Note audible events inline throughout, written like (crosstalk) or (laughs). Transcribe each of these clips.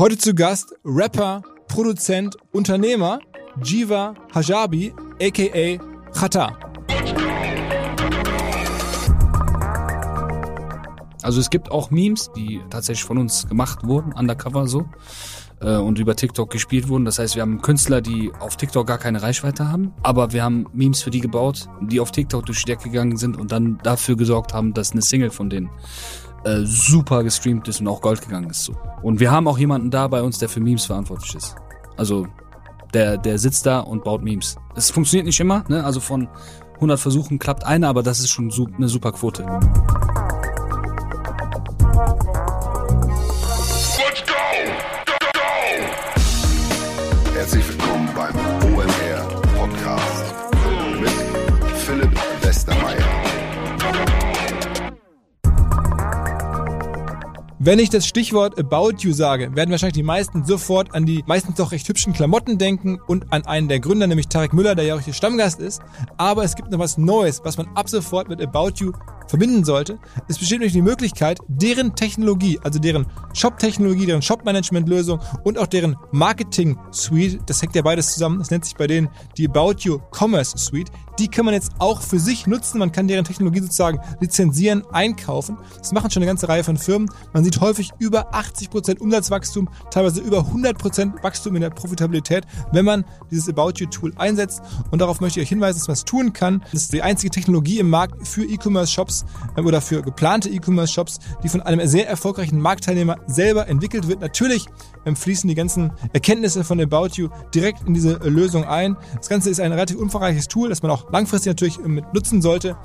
Heute zu Gast Rapper, Produzent, Unternehmer Jiva Hajabi, aka Khata. Also es gibt auch Memes, die tatsächlich von uns gemacht wurden, undercover so, äh, und über TikTok gespielt wurden. Das heißt, wir haben Künstler, die auf TikTok gar keine Reichweite haben, aber wir haben Memes für die gebaut, die auf TikTok durch die Decke gegangen sind und dann dafür gesorgt haben, dass eine Single von denen äh, super gestreamt ist und auch Gold gegangen ist. So. Und wir haben auch jemanden da bei uns, der für Memes verantwortlich ist. Also der, der sitzt da und baut Memes. Es funktioniert nicht immer, ne? also von 100 Versuchen klappt einer, aber das ist schon eine super Quote. Wenn ich das Stichwort About You sage, werden wahrscheinlich die meisten sofort an die meistens doch recht hübschen Klamotten denken und an einen der Gründer, nämlich Tarek Müller, der ja auch hier Stammgast ist. Aber es gibt noch was Neues, was man ab sofort mit About You verbinden sollte. Es besteht nämlich die Möglichkeit, deren Technologie, also deren Shop-Technologie, deren Shop-Management-Lösung und auch deren Marketing-Suite, das hängt ja beides zusammen, das nennt sich bei denen die About You Commerce Suite, die kann man jetzt auch für sich nutzen. Man kann deren Technologie sozusagen lizenzieren, einkaufen. Das machen schon eine ganze Reihe von Firmen. Man sieht häufig über 80% Umsatzwachstum, teilweise über 100% Wachstum in der Profitabilität, wenn man dieses About You Tool einsetzt. Und darauf möchte ich euch hinweisen, dass man es tun kann. Das ist die einzige Technologie im Markt für E-Commerce-Shops äh, oder für geplante E-Commerce-Shops, die von einem sehr erfolgreichen Marktteilnehmer selber entwickelt wird. Natürlich ähm, fließen die ganzen Erkenntnisse von About You direkt in diese Lösung ein. Das Ganze ist ein relativ umfangreiches Tool, das man auch langfristig natürlich mit nutzen sollte.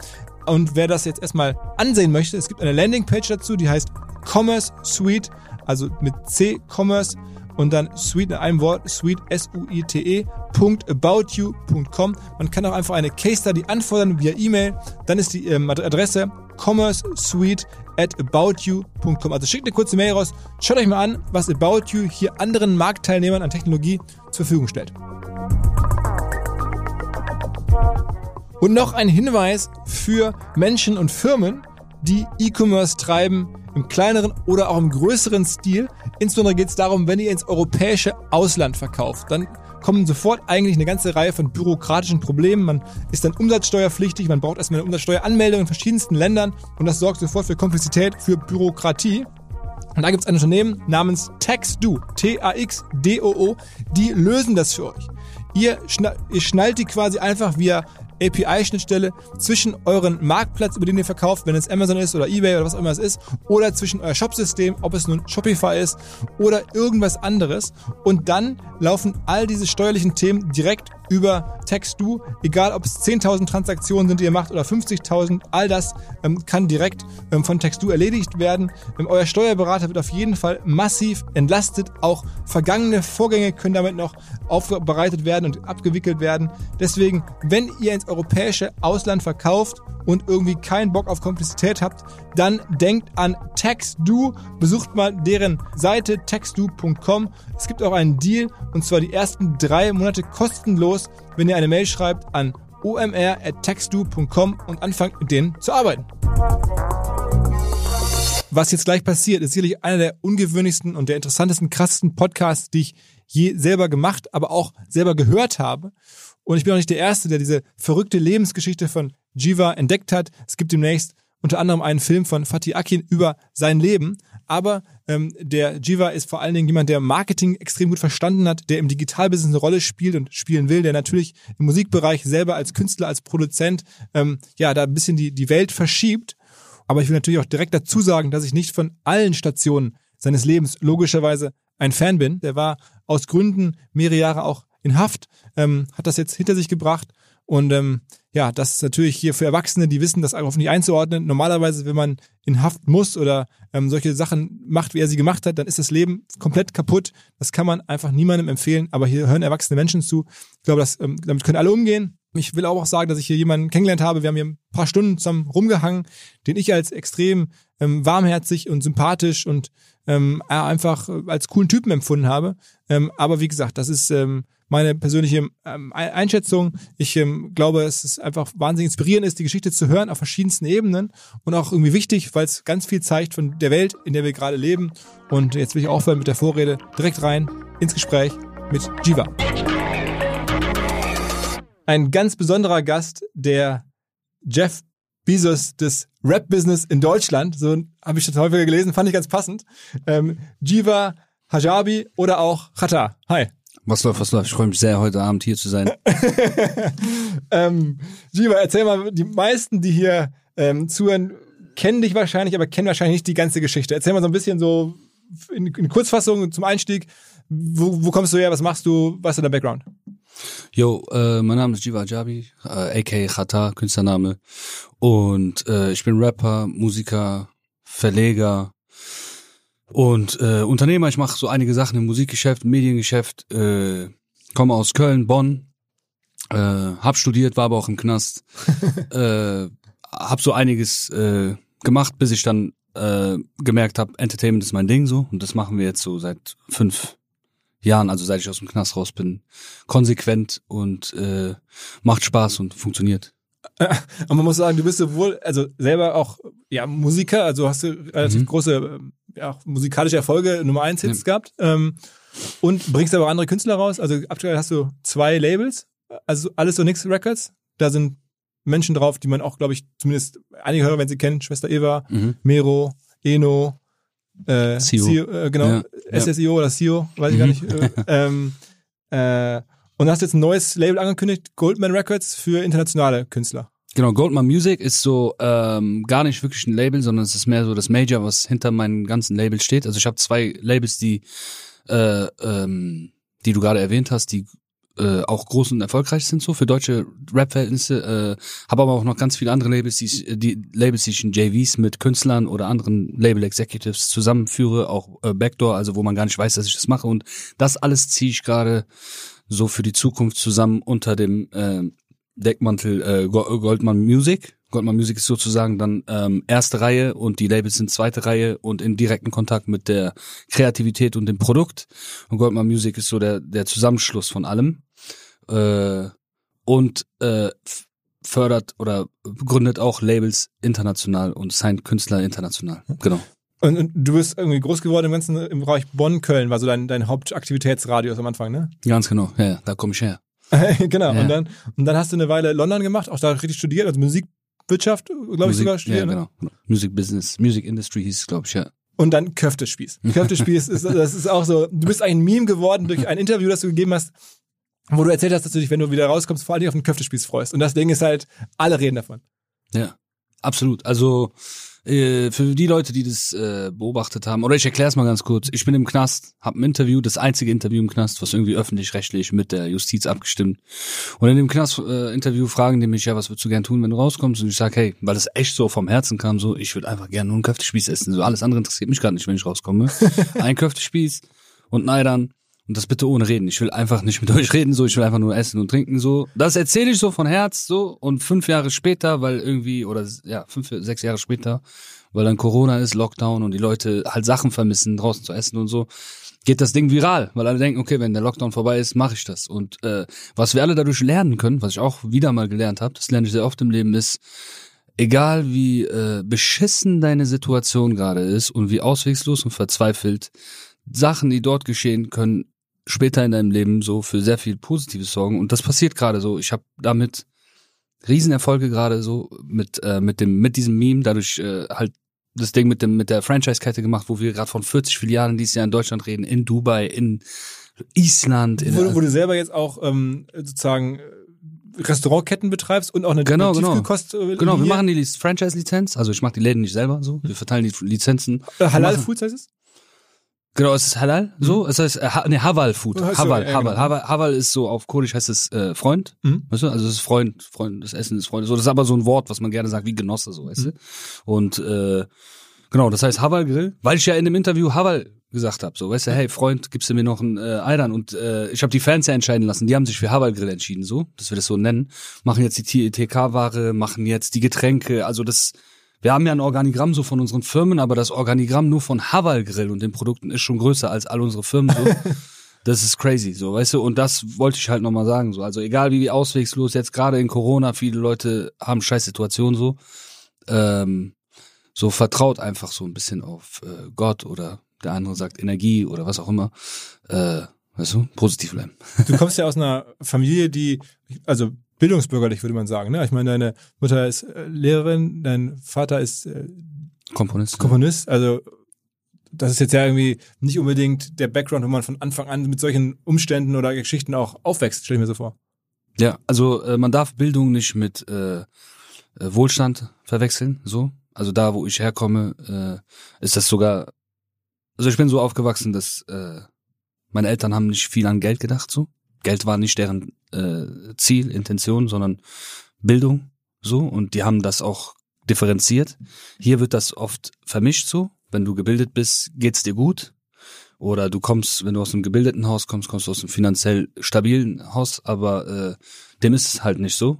Und wer das jetzt erstmal ansehen möchte, es gibt eine Landingpage dazu, die heißt Commerce Suite, also mit C Commerce und dann Suite in einem Wort, Suite S-U-I-T-E, .aboutyou.com. Man kann auch einfach eine Case Study anfordern via E-Mail. Dann ist die ähm, Adresse commerce suite at aboutyou.com. Also schickt eine kurze Mail raus, schaut euch mal an, was About You hier anderen Marktteilnehmern an Technologie zur Verfügung stellt. Und noch ein Hinweis für Menschen und Firmen, die E-Commerce treiben, im kleineren oder auch im größeren Stil. Insbesondere geht es darum, wenn ihr ins europäische Ausland verkauft, dann kommen sofort eigentlich eine ganze Reihe von bürokratischen Problemen. Man ist dann umsatzsteuerpflichtig, man braucht erstmal eine Umsatzsteueranmeldung in verschiedensten Ländern und das sorgt sofort für Komplexität, für Bürokratie. Und da gibt es ein Unternehmen namens TaxDo, T-A-X-D-O-O, die lösen das für euch. Ihr, schna ihr schnallt die quasi einfach via API-Schnittstelle zwischen euren Marktplatz, über den ihr verkauft, wenn es Amazon ist oder eBay oder was auch immer es ist, oder zwischen euer Shopsystem, ob es nun Shopify ist oder irgendwas anderes. Und dann laufen all diese steuerlichen Themen direkt über TextDo, egal ob es 10.000 Transaktionen sind, die ihr macht oder 50.000, all das ähm, kann direkt ähm, von TextDo erledigt werden. Ähm, euer Steuerberater wird auf jeden Fall massiv entlastet. Auch vergangene Vorgänge können damit noch aufbereitet werden und abgewickelt werden. Deswegen, wenn ihr ins europäische Ausland verkauft und irgendwie keinen Bock auf Komplexität habt, dann denkt an TaxDo. Besucht mal deren Seite taxdo.com. Es gibt auch einen Deal und zwar die ersten drei Monate kostenlos, wenn ihr eine Mail schreibt an omr.taxdo.com und anfangt mit denen zu arbeiten. Was jetzt gleich passiert, ist sicherlich einer der ungewöhnlichsten und der interessantesten, krassesten Podcasts, die ich je selber gemacht, aber auch selber gehört habe. Und ich bin auch nicht der Erste, der diese verrückte Lebensgeschichte von Jiva entdeckt hat. Es gibt demnächst unter anderem einen Film von Fatih Akin über sein Leben. Aber ähm, der Jiva ist vor allen Dingen jemand, der Marketing extrem gut verstanden hat, der im Digitalbusiness eine Rolle spielt und spielen will, der natürlich im Musikbereich selber als Künstler, als Produzent ähm, ja da ein bisschen die, die Welt verschiebt. Aber ich will natürlich auch direkt dazu sagen, dass ich nicht von allen Stationen seines Lebens logischerweise ein Fan bin. Der war aus Gründen mehrere Jahre auch in Haft, ähm, hat das jetzt hinter sich gebracht. Und ähm, ja, das ist natürlich hier für Erwachsene, die wissen, das einfach nicht einzuordnen. Normalerweise, wenn man in Haft muss oder ähm, solche Sachen macht, wie er sie gemacht hat, dann ist das Leben komplett kaputt. Das kann man einfach niemandem empfehlen. Aber hier hören erwachsene Menschen zu. Ich glaube, das, ähm, damit können alle umgehen. Ich will auch sagen, dass ich hier jemanden kennengelernt habe. Wir haben hier ein paar Stunden zusammen rumgehangen, den ich als extrem ähm, warmherzig und sympathisch und ähm, einfach als coolen Typen empfunden habe. Ähm, aber wie gesagt, das ist ähm, meine persönliche ähm, Einschätzung. Ich ähm, glaube, es ist einfach wahnsinnig inspirierend ist, die Geschichte zu hören auf verschiedensten Ebenen und auch irgendwie wichtig, weil es ganz viel zeigt von der Welt, in der wir gerade leben. Und jetzt will ich aufhören mit der Vorrede direkt rein ins Gespräch mit Jiva. Ein ganz besonderer Gast, der Jeff Bezos des Rap-Business in Deutschland, so habe ich das häufiger gelesen, fand ich ganz passend. Ähm, Jiva Hajabi oder auch Chata. Hi. Was läuft, was läuft? Ich freue mich sehr, heute Abend hier zu sein. (laughs) ähm, Jiva, erzähl mal, die meisten, die hier ähm, zuhören, kennen dich wahrscheinlich, aber kennen wahrscheinlich nicht die ganze Geschichte. Erzähl mal so ein bisschen so in, in Kurzfassung zum Einstieg. Wo, wo kommst du her? Was machst du? Was ist dein Background? Yo, äh, mein Name ist Jiva Jabi, äh, aka Chata, Künstlername. Und äh, ich bin Rapper, Musiker, Verleger, und äh, Unternehmer, ich mache so einige Sachen im Musikgeschäft, im Mediengeschäft, äh, komme aus Köln, Bonn, äh, hab studiert, war aber auch im Knast, (laughs) äh, hab so einiges äh, gemacht, bis ich dann äh, gemerkt habe, Entertainment ist mein Ding so und das machen wir jetzt so seit fünf Jahren, also seit ich aus dem Knast raus bin, konsequent und äh, macht Spaß und funktioniert. (laughs) Und man muss sagen, du bist sowohl, also selber auch ja Musiker, also hast du relativ mhm. große ja, musikalische Erfolge, Nummer eins Hits ja. gehabt ähm, und bringst aber auch andere Künstler raus. Also aktuell hast du zwei Labels, also alles so nix Records. Da sind Menschen drauf, die man auch, glaube ich, zumindest einige Hörer, wenn sie kennen, Schwester Eva, mhm. Mero, Eno, äh, CEO. äh, genau, ja. SSIO oder CEO, weiß ich mhm. gar nicht. Äh, ähm, äh, und hast jetzt ein neues Label angekündigt, Goldman Records für internationale Künstler. Genau, Goldman Music ist so ähm, gar nicht wirklich ein Label, sondern es ist mehr so das Major, was hinter meinen ganzen Labels steht. Also ich habe zwei Labels, die äh, ähm, die du gerade erwähnt hast, die äh, auch groß und erfolgreich sind so für deutsche Rap-Verhältnisse. Äh, habe aber auch noch ganz viele andere Labels, die, ich, die Labels, die ich in JVs mit Künstlern oder anderen Label-Executives zusammenführe, auch äh, Backdoor, also wo man gar nicht weiß, dass ich das mache. Und das alles ziehe ich gerade so für die Zukunft zusammen unter dem äh, Deckmantel äh, Goldman Music. Goldman Music ist sozusagen dann ähm, erste Reihe und die Labels sind zweite Reihe und in direkten Kontakt mit der Kreativität und dem Produkt. Und Goldman Music ist so der, der Zusammenschluss von allem. Äh, und äh, fördert oder gründet auch Labels international und signed Künstler international. Genau. Und, und, du bist irgendwie groß geworden im ganzen im Bereich Bonn-Köln, war so dein, dein Hauptaktivitätsradius am Anfang, ne? Ganz genau, ja, ja da komme ich her. (laughs) genau. Ja. Und dann und dann hast du eine Weile London gemacht, auch da richtig studiert, also Musikwirtschaft, glaube ich sogar studiert. Ja, ne? genau. Ne? Music Business, Music Industry hieß es, glaube ich, ja. Und dann Köftespieß. (laughs) Köftespieß ist, das ist auch so, du bist ein Meme geworden durch ein Interview, das du gegeben hast, wo du erzählt hast, dass du dich, wenn du wieder rauskommst, vor allem auf den Köftespieß freust. Und das Ding ist halt, alle reden davon. Ja, absolut. Also äh, für die Leute, die das äh, beobachtet haben, oder ich erkläre es mal ganz kurz. Ich bin im Knast, habe ein Interview, das einzige Interview im Knast, was irgendwie öffentlich-rechtlich mit der Justiz abgestimmt. Und in dem Knast-Interview äh, fragen die mich, ja, was würdest du gern tun, wenn du rauskommst? Und ich sage, hey, weil das echt so vom Herzen kam, so, ich würde einfach gerne nur einen Köftespieß essen. So alles andere interessiert mich gar nicht, wenn ich rauskomme. (laughs) ein Köftespieß und Neidern und das bitte ohne reden. Ich will einfach nicht mit (laughs) euch reden, so. Ich will einfach nur essen und trinken, so. Das erzähle ich so von Herz, so. Und fünf Jahre später, weil irgendwie, oder ja, fünf, sechs Jahre später, weil dann Corona ist, Lockdown und die Leute halt Sachen vermissen, draußen zu essen und so, geht das Ding viral, weil alle denken, okay, wenn der Lockdown vorbei ist, mache ich das. Und äh, was wir alle dadurch lernen können, was ich auch wieder mal gelernt habe, das lerne ich sehr oft im Leben, ist, egal wie äh, beschissen deine Situation gerade ist und wie auswegslos und verzweifelt, Sachen, die dort geschehen, können später in deinem Leben so für sehr viel Positives sorgen. Und das passiert gerade so. Ich habe damit Riesenerfolge gerade so mit äh, mit dem mit diesem Meme dadurch äh, halt das Ding mit dem mit der Franchise-Kette gemacht, wo wir gerade von 40 Filialen dieses Jahr in Deutschland reden, in Dubai, in Island. In wo, wo du selber jetzt auch ähm, sozusagen äh, Restaurantketten betreibst und auch eine genau, genau. Tiefkühlkost. Äh, genau, wir machen die Franchise-Lizenz, also ich mache die Läden nicht selber so, wir verteilen die Lizenzen. Äh, Halal Foods heißt es? Genau, es ist halal, so. Mhm. Es heißt, äh, ha, nee, Haval Food. Haval, Haval, ja, genau. Haval, Haval ist so auf Kurdisch heißt es äh, Freund, mhm. weißt du? Also es ist Freund, Freund, das Essen ist Freund. So, das ist aber so ein Wort, was man gerne sagt, wie Genosse, so, weißt mhm. du? Und äh, genau, das heißt Haval Grill, weil ich ja in dem Interview Haval gesagt habe, so, weißt du, hey Freund, gibst du mir noch ein äh, Eidern und äh, ich habe die Fans ja entscheiden lassen, die haben sich für Haval Grill entschieden, so, dass wir das so nennen, machen jetzt die TK-Ware, machen jetzt die Getränke, also das wir haben ja ein Organigramm so von unseren Firmen, aber das Organigramm nur von Haval Grill und den Produkten ist schon größer als all unsere Firmen. So. (laughs) Das ist crazy, so, weißt du, und das wollte ich halt nochmal sagen, so. Also egal wie auswegslos, jetzt gerade in Corona, viele Leute haben scheiß Situationen so. Ähm, so vertraut einfach so ein bisschen auf äh, Gott oder der andere sagt Energie oder was auch immer. Äh, weißt du, positiv bleiben. Du kommst (laughs) ja aus einer Familie, die, also bildungsbürgerlich würde man sagen, ne? Ich meine, deine Mutter ist äh, Lehrerin, dein Vater ist äh, Komponist. Komponist, also das ist jetzt ja irgendwie nicht unbedingt der Background, wo man von Anfang an mit solchen Umständen oder Geschichten auch aufwächst, stelle ich mir so vor. Ja, also äh, man darf Bildung nicht mit äh, äh, Wohlstand verwechseln, so. Also da, wo ich herkomme, äh, ist das sogar, also ich bin so aufgewachsen, dass äh, meine Eltern haben nicht viel an Geld gedacht, so. Geld war nicht deren äh, Ziel, Intention, sondern Bildung, so. Und die haben das auch differenziert. Hier wird das oft vermischt, so. Wenn du gebildet bist, geht's dir gut. Oder du kommst, wenn du aus einem gebildeten Haus kommst, kommst du aus einem finanziell stabilen Haus, aber äh, dem ist es halt nicht so.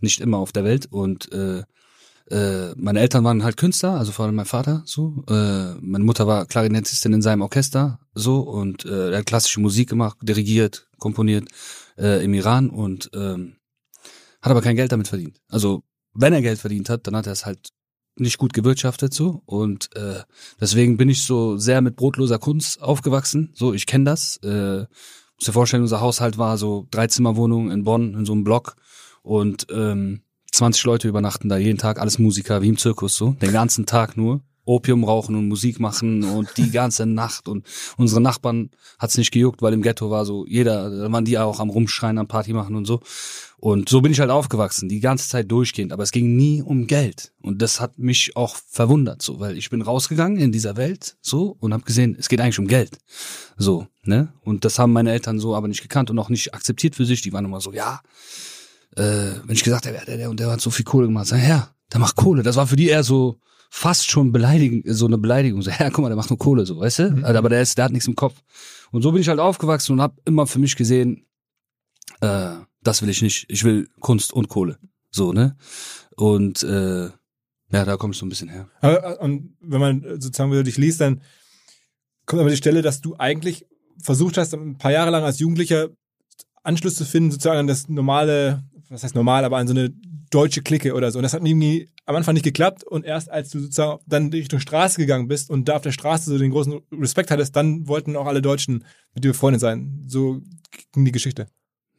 Nicht immer auf der Welt. Und äh, äh, meine Eltern waren halt Künstler, also vor allem mein Vater so. Äh, meine Mutter war Klarinettistin in seinem Orchester so und äh, er hat klassische Musik gemacht, dirigiert, komponiert äh, im Iran und ähm, hat aber kein Geld damit verdient. Also wenn er Geld verdient hat, dann hat er es halt nicht gut gewirtschaftet so und äh, deswegen bin ich so sehr mit brotloser Kunst aufgewachsen. So, ich kenne das. Äh, muss dir vorstellen, unser Haushalt war so Dreizimmerwohnung in Bonn in so einem Block und ähm, 20 Leute übernachten da jeden Tag, alles Musiker wie im Zirkus so, den ganzen Tag nur. Opium rauchen und Musik machen und die ganze Nacht und unsere Nachbarn hat's nicht gejuckt, weil im Ghetto war so jeder, da waren die auch am rumschreien, am Party machen und so. Und so bin ich halt aufgewachsen, die ganze Zeit durchgehend, aber es ging nie um Geld und das hat mich auch verwundert so, weil ich bin rausgegangen in dieser Welt so und habe gesehen, es geht eigentlich um Geld. So, ne? Und das haben meine Eltern so aber nicht gekannt und auch nicht akzeptiert für sich, die waren immer so, ja, äh, wenn ich gesagt habe, der, der und der hat so viel Kohle gemacht, sag, ja, der macht Kohle. Das war für die eher so fast schon beleidigend, so eine Beleidigung. So, ja, guck mal, der macht nur Kohle, so, weißt du? Mhm. Aber der ist, der hat nichts im Kopf. Und so bin ich halt aufgewachsen und habe immer für mich gesehen, äh, das will ich nicht. Ich will Kunst und Kohle. So, ne? Und äh, ja, da kommst du ein bisschen her. Aber, und wenn man sozusagen wieder dich liest, dann kommt aber die Stelle, dass du eigentlich versucht hast, ein paar Jahre lang als Jugendlicher Anschluss zu finden, sozusagen an das normale was heißt normal, aber an so eine deutsche Clique oder so. Und das hat irgendwie am Anfang nicht geklappt und erst als du sozusagen dann Richtung Straße gegangen bist und da auf der Straße so den großen Respekt hattest, dann wollten auch alle Deutschen mit dir befreundet sein. So ging die Geschichte.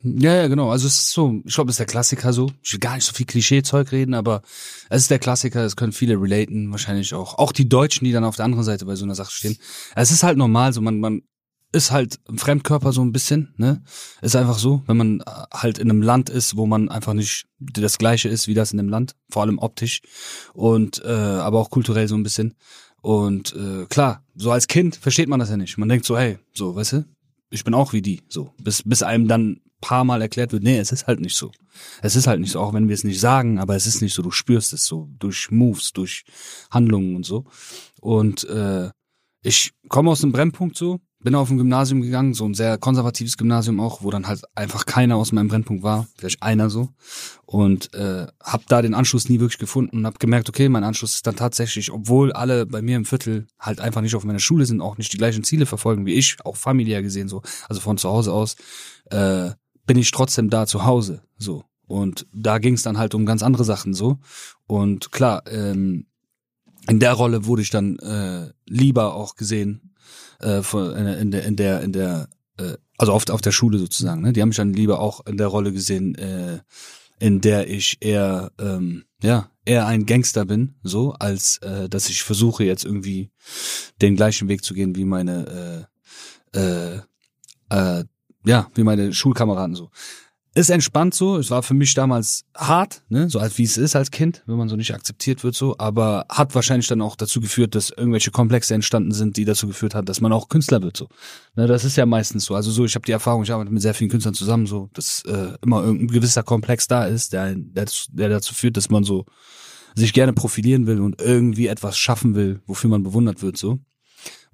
Ja, ja, genau. Also es ist so, ich glaube, es ist der Klassiker so. Ich will gar nicht so viel Klischee-Zeug reden, aber es ist der Klassiker, es können viele relaten, wahrscheinlich auch. Auch die Deutschen, die dann auf der anderen Seite bei so einer Sache stehen. Es ist halt normal, so man, man ist halt ein Fremdkörper so ein bisschen, ne? Ist einfach so, wenn man äh, halt in einem Land ist, wo man einfach nicht das gleiche ist wie das in dem Land, vor allem optisch und äh, aber auch kulturell so ein bisschen. Und äh, klar, so als Kind versteht man das ja nicht. Man denkt so, hey, so, weißt du, ich bin auch wie die, so, bis bis einem dann paar Mal erklärt wird, nee, es ist halt nicht so. Es ist halt nicht so, auch wenn wir es nicht sagen, aber es ist nicht so, du spürst es so durch Moves, durch Handlungen und so. Und äh, ich komme aus dem Brennpunkt so, bin auf ein Gymnasium gegangen, so ein sehr konservatives Gymnasium auch, wo dann halt einfach keiner aus meinem Brennpunkt war, vielleicht einer so. Und äh, habe da den Anschluss nie wirklich gefunden und habe gemerkt, okay, mein Anschluss ist dann tatsächlich, obwohl alle bei mir im Viertel halt einfach nicht auf meiner Schule sind, auch nicht die gleichen Ziele verfolgen wie ich, auch familiär gesehen so, also von zu Hause aus, äh, bin ich trotzdem da zu Hause so. Und da ging es dann halt um ganz andere Sachen so. Und klar, ähm, in der Rolle wurde ich dann äh, lieber auch gesehen äh, von, in, der in der in der äh, also auf, auf der Schule sozusagen. Ne? Die haben mich dann lieber auch in der Rolle gesehen, äh, in der ich eher ähm, ja eher ein Gangster bin, so als äh, dass ich versuche jetzt irgendwie den gleichen Weg zu gehen wie meine äh, äh, äh, ja wie meine Schulkameraden so ist entspannt so. Es war für mich damals hart, ne, so als wie es ist als Kind, wenn man so nicht akzeptiert wird so, aber hat wahrscheinlich dann auch dazu geführt, dass irgendwelche Komplexe entstanden sind, die dazu geführt hat, dass man auch Künstler wird so. Ne, das ist ja meistens so. Also so, ich habe die Erfahrung, ich arbeite mit sehr vielen Künstlern zusammen, so, dass äh, immer irgendein gewisser Komplex da ist, der, der, der dazu führt, dass man so sich gerne profilieren will und irgendwie etwas schaffen will, wofür man bewundert wird so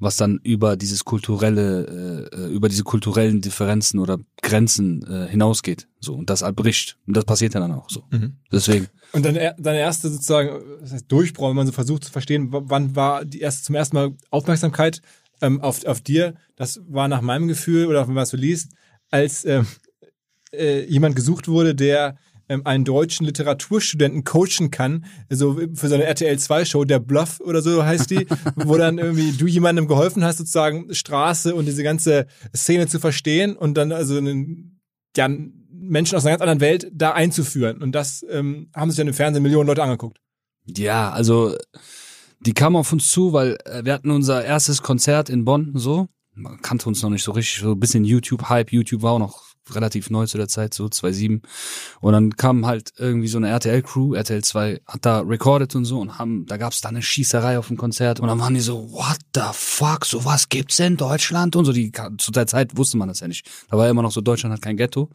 was dann über dieses kulturelle, äh, über diese kulturellen Differenzen oder Grenzen äh, hinausgeht. So und das bricht. Und das passiert ja dann auch so. Mhm. Deswegen. Und dann deine erste sozusagen, das heißt Durchbruch, wenn man so versucht zu verstehen, wann war die erste zum ersten Mal Aufmerksamkeit ähm, auf, auf dir, das war nach meinem Gefühl oder wenn man es so liest, als ähm, äh, jemand gesucht wurde, der ähm, einen deutschen Literaturstudenten coachen kann, so für seine RTL 2 Show, der Bluff oder so heißt die, (laughs) wo dann irgendwie du jemandem geholfen hast, sozusagen Straße und diese ganze Szene zu verstehen und dann also einen, ja, Menschen aus einer ganz anderen Welt da einzuführen. Und das ähm, haben sich dann im Fernsehen Millionen Leute angeguckt. Ja, also die kam auf uns zu, weil äh, wir hatten unser erstes Konzert in Bonn, so. Man kannte uns noch nicht so richtig, so ein bisschen YouTube-Hype. YouTube war auch noch relativ neu zu der Zeit, so 2007. Und dann kam halt irgendwie so eine RTL-Crew, RTL 2 hat da recorded und so und haben, da gab's da eine Schießerei auf dem Konzert und dann waren die so, what the fuck, so was gibt's in Deutschland und so. Die, zu der Zeit wusste man das ja nicht. Da war ja immer noch so, Deutschland hat kein Ghetto.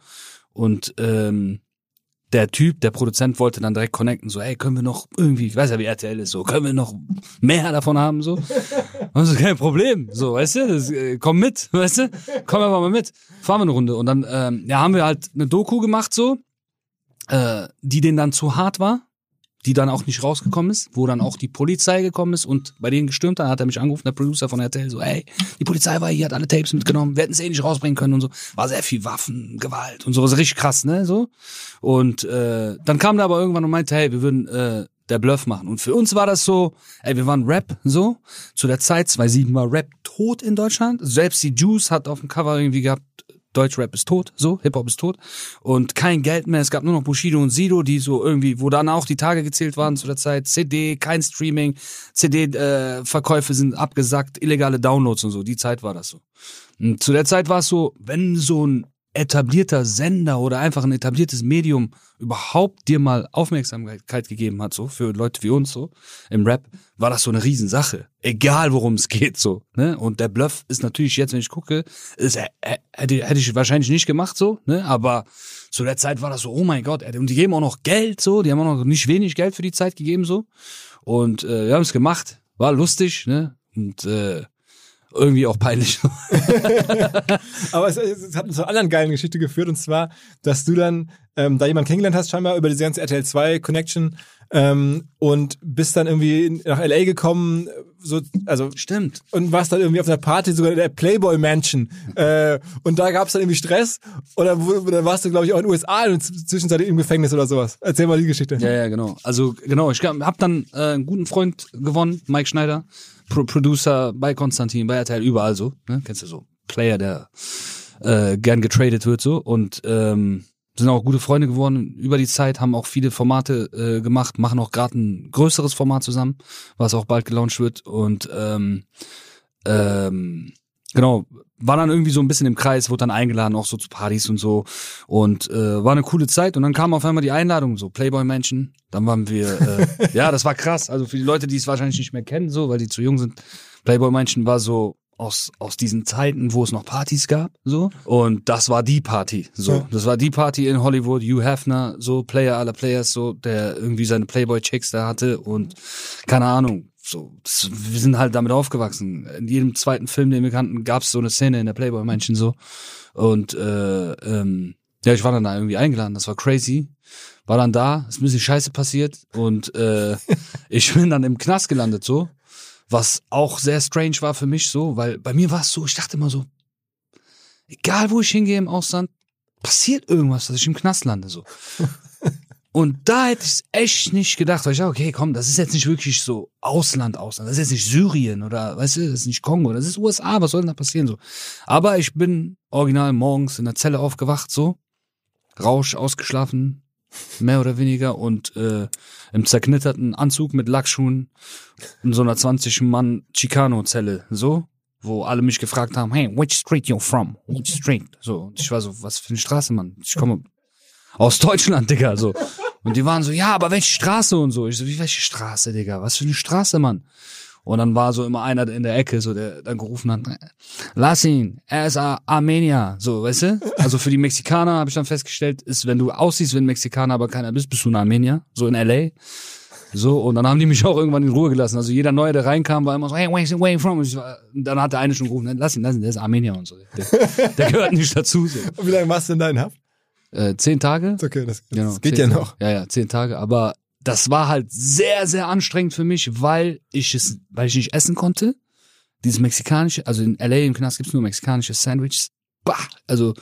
Und ähm, der Typ, der Produzent wollte dann direkt connecten, so, ey, können wir noch irgendwie, ich weiß ja, wie RTL ist, so, können wir noch mehr davon haben, so? Also kein Problem, so, weißt du, das, äh, komm mit, (laughs) weißt du, komm einfach mal mit, fahren wir eine Runde. Und dann, ähm, ja, haben wir halt eine Doku gemacht, so, äh, die denen dann zu hart war, die dann auch nicht rausgekommen ist, wo dann auch die Polizei gekommen ist und bei denen gestürmt hat, hat er mich angerufen, der Producer von RTL, so, ey, die Polizei war hier, hat alle Tapes mitgenommen, wir hätten es eh nicht rausbringen können und so. War sehr viel Waffen, Gewalt und so, was richtig krass, ne, so. Und äh, dann kam der aber irgendwann und meinte, hey, wir würden äh, der Bluff machen. Und für uns war das so, ey, wir waren Rap, so. Zu der Zeit, 2007 war Rap tot in Deutschland. Selbst die Juice hat auf dem Cover irgendwie gehabt, Deutschrap ist tot, so, Hip-Hop ist tot. Und kein Geld mehr. Es gab nur noch Bushido und Sido, die so irgendwie, wo dann auch die Tage gezählt waren zu der Zeit. CD, kein Streaming, CD-Verkäufe äh, sind abgesackt, illegale Downloads und so. Die Zeit war das so. Und zu der Zeit war es so, wenn so ein etablierter Sender oder einfach ein etabliertes Medium überhaupt dir mal Aufmerksamkeit gegeben hat, so für Leute wie uns so im Rap, war das so eine Riesensache. Egal worum es geht, so. Ne? Und der Bluff ist natürlich jetzt, wenn ich gucke, ist, äh, hätte, hätte ich wahrscheinlich nicht gemacht, so, ne? Aber zu der Zeit war das so, oh mein Gott, und die geben auch noch Geld, so, die haben auch noch nicht wenig Geld für die Zeit gegeben, so. Und äh, wir haben es gemacht, war lustig, ne? Und äh, irgendwie auch peinlich. (laughs) (laughs) Aber es, es, hat uns zu einer anderen geilen Geschichte geführt und zwar, dass du dann ähm, da jemanden kennengelernt hast, scheinbar über diese ganze RTL 2 Connection ähm, und bist dann irgendwie nach LA gekommen, so, also stimmt und warst dann irgendwie auf einer Party sogar in der Playboy Mansion äh, und da gab's dann irgendwie Stress oder dann warst du glaube ich auch in den USA und zwischenzeitlich im Gefängnis oder sowas. Erzähl mal die Geschichte. Ja ja genau. Also genau, ich habe dann äh, einen guten Freund gewonnen, Mike Schneider Pro Producer bei Konstantin, bei RTL, überall so. Ne? Kennst du so? Player, der äh, gern getradet wird so. Und ähm, sind auch gute Freunde geworden über die Zeit, haben auch viele Formate äh, gemacht, machen auch gerade ein größeres Format zusammen, was auch bald gelauncht wird. Und ähm, ähm, genau, war dann irgendwie so ein bisschen im Kreis, wurde dann eingeladen, auch so zu Partys und so. Und äh, war eine coole Zeit. Und dann kam auf einmal die Einladung, so Playboy-Menschen. Dann waren wir, äh, (laughs) ja, das war krass. Also für die Leute, die es wahrscheinlich nicht mehr kennen, so, weil die zu jung sind, Playboy-Menschen war so aus, aus diesen Zeiten, wo es noch Partys gab, so. Und das war die Party, so. Ja. Das war die Party in Hollywood, Hugh Hefner, so, Player aller Players, so, der irgendwie seine Playboy-Chicks da hatte und keine Ahnung, so, das, wir sind halt damit aufgewachsen. In jedem zweiten Film, den wir kannten, gab es so eine Szene in der Playboy-Männchen so. Und äh, ähm, ja, ich war dann da irgendwie eingeladen, das war crazy. War dann da, ist ein bisschen scheiße passiert und äh, ich bin dann im Knast gelandet so. Was auch sehr strange war für mich so, weil bei mir war es so, ich dachte immer so, egal wo ich hingehe im Ausland, passiert irgendwas, dass ich im Knast lande so. Und da hätte ich echt nicht gedacht, weil ich dachte, okay, komm, das ist jetzt nicht wirklich so Ausland, Ausland. Das ist jetzt nicht Syrien oder, weißt du, das ist nicht Kongo, das ist USA, was soll denn da passieren so? Aber ich bin original morgens in der Zelle aufgewacht, so, Rausch ausgeschlafen, mehr oder weniger, und äh, im zerknitterten Anzug mit Lackschuhen in so einer 20-Mann Chicano-Zelle, so, wo alle mich gefragt haben, hey, which street you from? Which street? So, und ich war so, was für eine Straße, Mann? Ich komme aus Deutschland, Digga, so. Und die waren so, ja, aber welche Straße und so. Ich so, wie welche Straße, Digga? Was für eine Straße, Mann? Und dann war so immer einer in der Ecke, so der dann gerufen hat, lass ihn, er ist Armenier, so, weißt du? Also für die Mexikaner habe ich dann festgestellt, ist, wenn du aussiehst wie ein Mexikaner, aber keiner bist, bist du ein Armenier, so in LA. So, und dann haben die mich auch irgendwann in Ruhe gelassen. Also jeder Neue, der reinkam, war immer so, hey, where you from? Und dann hat der eine schon gerufen, lass ihn, lass ihn, der ist Armenier und so. Der, der gehört nicht dazu. So. Und wie lange warst du in deinem Haft? Äh, zehn Tage. Okay, das, das genau, geht ja noch. Ja, ja, zehn Tage. Aber das war halt sehr, sehr anstrengend für mich, weil ich es, weil ich nicht essen konnte. dieses mexikanische, also in LA im Knast gibt's nur mexikanische Sandwiches. Bah, also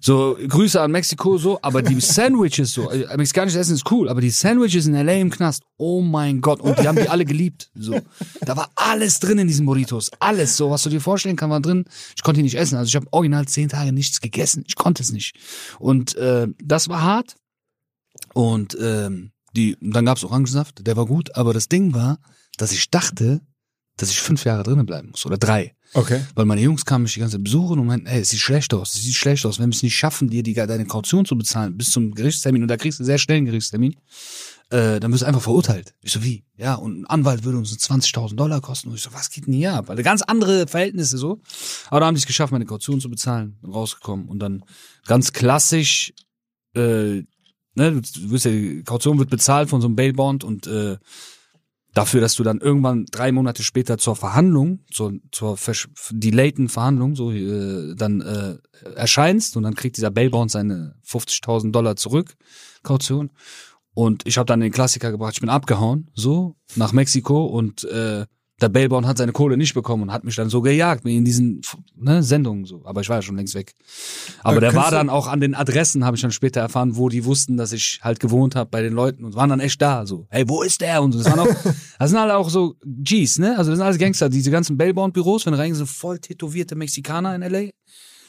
so Grüße an Mexiko so, aber die Sandwiches so, äh, mexikanisches Essen ist cool, aber die Sandwiches in LA im Knast, oh mein Gott, und die haben die alle geliebt, so. Da war alles drin in diesen Burritos, alles so, was du dir vorstellen kannst, war drin. Ich konnte die nicht essen, also ich habe original zehn Tage nichts gegessen, ich konnte es nicht. Und äh, das war hart und ähm, die, dann gab's Orangensaft, der war gut, aber das Ding war, dass ich dachte, dass ich fünf Jahre drinnen bleiben muss oder drei. Okay. Weil meine Jungs kamen mich die ganze Zeit besuchen und meinten, ey, es sieht schlecht aus, es sieht schlecht aus. Wenn wir es nicht schaffen, dir die, deine Kaution zu bezahlen bis zum Gerichtstermin, und da kriegst du sehr schnell einen Gerichtstermin, äh, dann wirst du einfach verurteilt. Ich so, wie? Ja, und ein Anwalt würde uns 20.000 Dollar kosten. Und ich so, was geht denn hier ab? Weil ganz andere Verhältnisse so. Aber da haben die es geschafft, meine Kaution zu bezahlen, rausgekommen. Und dann ganz klassisch, äh, ne, du wirst ja, die Kaution wird bezahlt von so einem Bailbond und äh, dafür, dass du dann irgendwann drei Monate später zur Verhandlung, zur, zur versch- delayten Verhandlung, so äh, dann äh, erscheinst und dann kriegt dieser Bailbond seine 50.000 Dollar zurück, Kaution. Und ich habe dann den Klassiker gebracht, ich bin abgehauen, so, nach Mexiko und äh, der Bailbond hat seine Kohle nicht bekommen und hat mich dann so gejagt in diesen ne, Sendungen so. Aber ich war ja schon längst weg. Aber Äh, der war dann auch an den Adressen, habe ich dann später erfahren, wo die wussten, dass ich halt gewohnt habe bei den Leuten und waren dann echt da. So, hey, wo ist der? Und so. Das waren auch, (laughs) das sind halt auch so Gs, ne? Also das sind alles Gangster. Diese ganzen Bailbond-Büros, wenn reingehst, sind voll tätowierte Mexikaner in LA,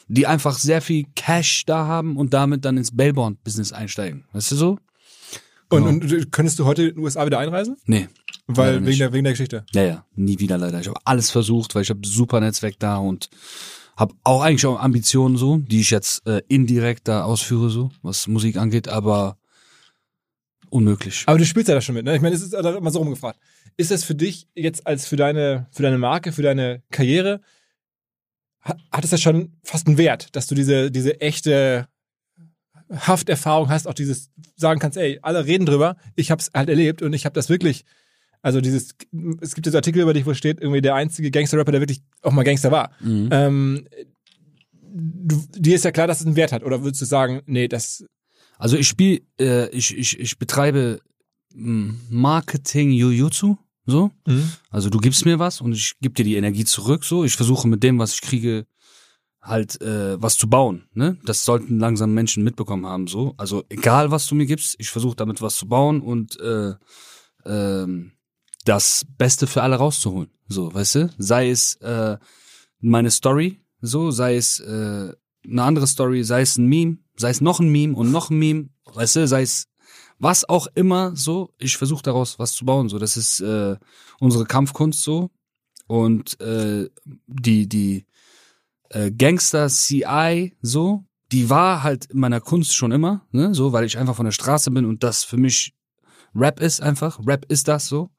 die einfach sehr viel Cash da haben und damit dann ins Bailbond-Business einsteigen. Weißt du so? Und, Genau. und könntest du heute in den USA wieder einreisen? Nee. Weil Leider wegen nicht. der, wegen der Geschichte. Ja, ja, nie wieder leider. Ich habe alles versucht, weil ich habe super Netzwerk da und habe auch eigentlich auch Ambitionen so, die ich jetzt äh, indirekt da ausführe so, was Musik angeht, aber unmöglich. Aber du spielst ja da schon mit, ne? Ich meine, es ist also mal so rumgefragt. Ist das für dich jetzt als für deine, für deine Marke, für deine Karriere, hat, hat es ja schon fast einen Wert, dass du diese, diese echte Hafterfahrung hast, auch dieses sagen kannst, ey, alle reden drüber, ich hab's halt erlebt und ich habe das wirklich, also dieses, es gibt jetzt Artikel über dich, wo steht, irgendwie der einzige Gangster-Rapper, der wirklich auch mal Gangster war. Mhm. Ähm, du, dir ist ja klar, dass es einen Wert hat, oder würdest du sagen, nee, das, Also ich spiele, äh, ich, ich, ich betreibe mh, Marketing Jujutsu, so. Also du gibst mir was und ich gebe dir die Energie zurück, so. Ich versuche mit dem, was ich kriege, halt äh, was zu bauen. Ne? Das sollten langsam Menschen mitbekommen haben, so. Also egal, was du mir gibst, ich versuche damit was zu bauen und äh, ähm, das Beste für alle rauszuholen. So, weißt du? Sei es äh, meine Story, so, sei es äh, eine andere Story, sei es ein Meme, sei es noch ein Meme und noch ein Meme, weißt du, sei es was auch immer, so, ich versuche daraus was zu bauen, so, das ist äh, unsere Kampfkunst so und äh, die die äh, Gangster CI so, die war halt in meiner Kunst schon immer, ne, so, weil ich einfach von der Straße bin und das für mich Rap ist einfach, Rap ist das so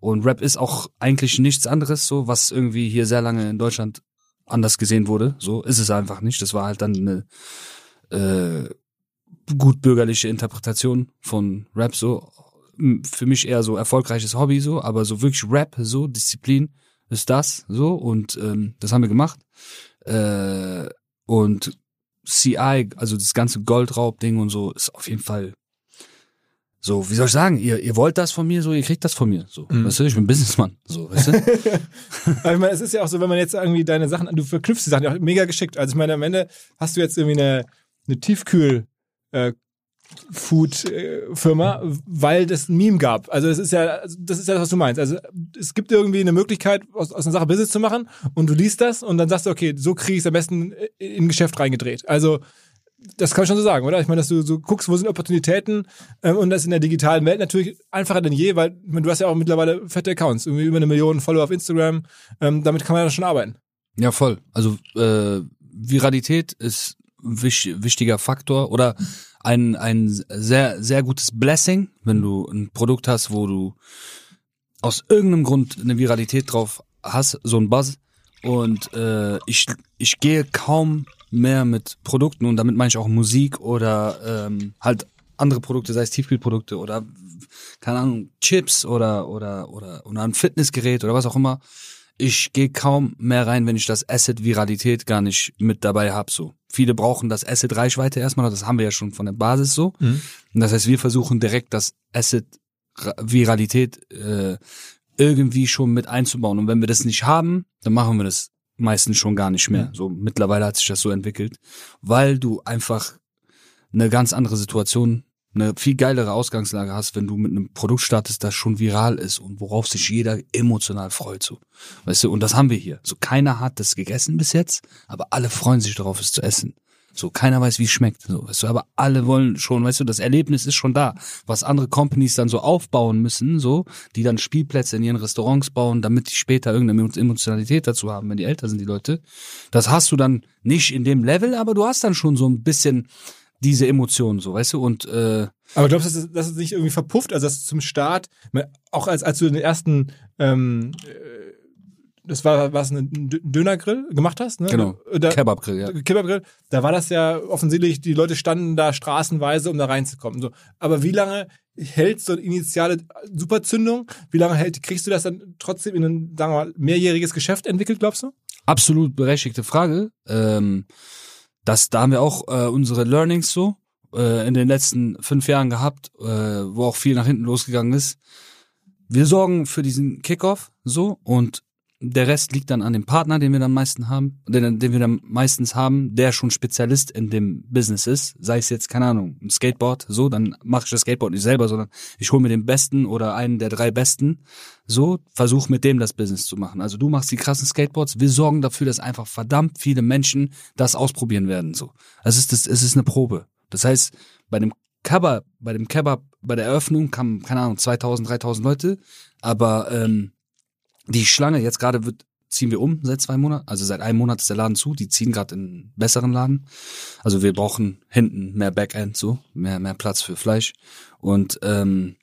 und Rap ist auch eigentlich nichts anderes so, was irgendwie hier sehr lange in Deutschland anders gesehen wurde, so ist es einfach nicht, das war halt dann eine äh, gut bürgerliche Interpretation von Rap so. Für mich eher so erfolgreiches Hobby so, aber so wirklich Rap, so Disziplin ist das so und ähm, das haben wir gemacht. Äh, und CI, also das ganze Goldraub-Ding und so, ist auf jeden Fall so, wie soll ich sagen, ihr, ihr wollt das von mir, so, ihr kriegt das von mir, so, Mhm. weißt du, ich bin Businessmann, so, weißt du? (laughs) (laughs) Aber ich meine, es ist ja auch so, wenn man jetzt irgendwie deine Sachen, du verknüpfst die Sachen ja auch mega geschickt. Also ich meine, am Ende hast du jetzt irgendwie eine, eine Tiefkühl äh, äh, Firma, weil das ein Meme gab. Also es ist ja, das ist ja das, was du meinst. Also es gibt irgendwie eine Möglichkeit, aus, aus einer Sache Business zu machen und du liest das und dann sagst du, okay, so kriege ich es am besten in ein Geschäft reingedreht. Also das kann man schon so sagen, oder? Ich meine, dass du so guckst, wo sind Opportunitäten ähm, und das in der digitalen Welt natürlich einfacher denn je, weil ich meine, du hast ja auch mittlerweile fette Accounts, irgendwie über eine Million Follower auf Instagram. Ähm, damit kann man ja schon arbeiten. Ja, voll. Also äh, Viralität ist ein wisch, wichtiger Faktor oder ein, ein sehr, sehr gutes Blessing, wenn du ein Produkt hast, wo du aus irgendeinem Grund eine Viralität drauf hast, so ein Buzz. Und äh, ich, ich gehe kaum mehr mit Produkten und damit meine ich auch Musik oder ähm, halt andere Produkte, sei es Tiefkühlprodukte oder keine Ahnung, Chips oder oder oder oder ein Fitnessgerät oder was auch immer. Ich gehe kaum mehr rein, wenn ich das Asset Viralität gar nicht mit dabei hab so. Viele brauchen das Asset Reichweite erstmal, das haben wir ja schon von der Basis so. Und das heißt, wir versuchen direkt das Asset Ra- Viralität äh, irgendwie schon mit einzubauen. Und wenn wir das nicht haben, dann machen wir das meistens schon gar nicht mehr. Mhm. So mittlerweile hat sich das so entwickelt, weil du einfach eine ganz andere Situation, eine viel geilere Ausgangslage hast, wenn du mit einem Produkt startest, das schon viral ist und worauf sich jeder emotional freut. So. Weißt du, und das haben wir hier. So keiner hat das gegessen bis jetzt, aber alle freuen sich darauf, es zu essen. So, keiner weiß, wie es schmeckt. So, weißt du, aber alle wollen schon, weißt du, das Erlebnis ist schon da. Was andere Companies dann so aufbauen müssen, so, die dann Spielplätze in ihren Restaurants bauen, damit die später irgendeine Emotionalität dazu haben, wenn die älter sind, die Leute. Das hast du dann nicht in dem Level, aber du hast dann schon so ein bisschen diese Emotionen, so, weißt du, und äh, Aber glaubst du, dass es, nicht irgendwie verpufft? Also, dass zum Start, auch als, als du den ersten, ähm, äh, das war was ein Dö- Dönergrill gemacht hast, ne? genau, Da, Kebabgrill, ja. Kebabgrill, da war das ja offensichtlich, die Leute standen da straßenweise, um da reinzukommen. So. Aber wie lange hält so eine initiale Superzündung? Wie lange hält, kriegst du das dann trotzdem in ein, sagen wir mal, mehrjähriges Geschäft entwickelt, glaubst du? Absolut berechtigte Frage. Ähm, das, da haben wir auch äh, unsere Learnings so äh, in den letzten fünf Jahren gehabt, äh, wo auch viel nach hinten losgegangen ist. Wir sorgen für diesen Kickoff so und der Rest liegt dann an dem Partner, den wir dann meisten haben, den, den wir dann meistens haben, der schon Spezialist in dem Business ist. Sei es jetzt, keine Ahnung, ein Skateboard, so, dann mache ich das Skateboard nicht selber, sondern ich hole mir den Besten oder einen der drei Besten, so, versuch mit dem das Business zu machen. Also du machst die krassen Skateboards, wir sorgen dafür, dass einfach verdammt viele Menschen das ausprobieren werden, so. Es ist, es ist eine Probe. Das heißt, bei dem Kebab, bei dem Kebab, bei der Eröffnung kamen, keine Ahnung, 2000, 3000 Leute, aber ähm, die Schlange, jetzt gerade wird, ziehen wir um seit zwei Monaten, also seit einem Monat ist der Laden zu, die ziehen gerade in einen besseren Laden. Also wir brauchen hinten mehr Backend, so, mehr, mehr Platz für Fleisch. Und ähm,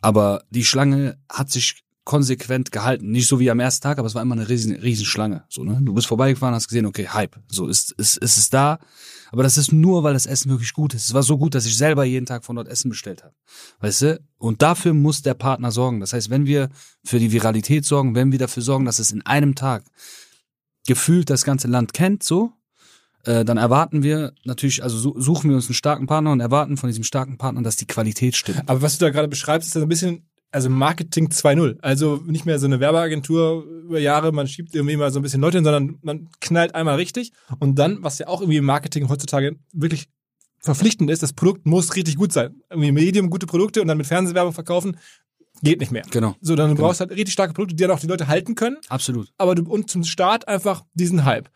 aber die Schlange hat sich konsequent gehalten. Nicht so wie am ersten Tag, aber es war immer eine riesen, riesen Schlange. So, ne? Du bist vorbeigefahren, hast gesehen, okay, Hype. So ist, ist, ist es da. Aber das ist nur, weil das Essen wirklich gut ist. Es war so gut, dass ich selber jeden Tag von dort Essen bestellt habe. Weißt du? Und dafür muss der Partner sorgen. Das heißt, wenn wir für die Viralität sorgen, wenn wir dafür sorgen, dass es in einem Tag gefühlt das ganze Land kennt, so, äh, dann erwarten wir natürlich, also su- suchen wir uns einen starken Partner und erwarten von diesem starken Partner, dass die Qualität stimmt. Aber was du da gerade beschreibst, ist ja ein bisschen, also Marketing 2.0. Also nicht mehr so eine Werbeagentur über Jahre, man schiebt irgendwie mal so ein bisschen Leute hin, sondern man knallt einmal richtig. Und dann, was ja auch irgendwie im Marketing heutzutage wirklich verpflichtend ist, das Produkt muss richtig gut sein. Irgendwie Medium gute Produkte und dann mit Fernsehwerbung verkaufen, geht nicht mehr. Genau, So, dann Genau. brauchst du halt richtig starke Produkte, die dann auch die Leute halten können, absolut. aber du, und zum Start einfach diesen Hype.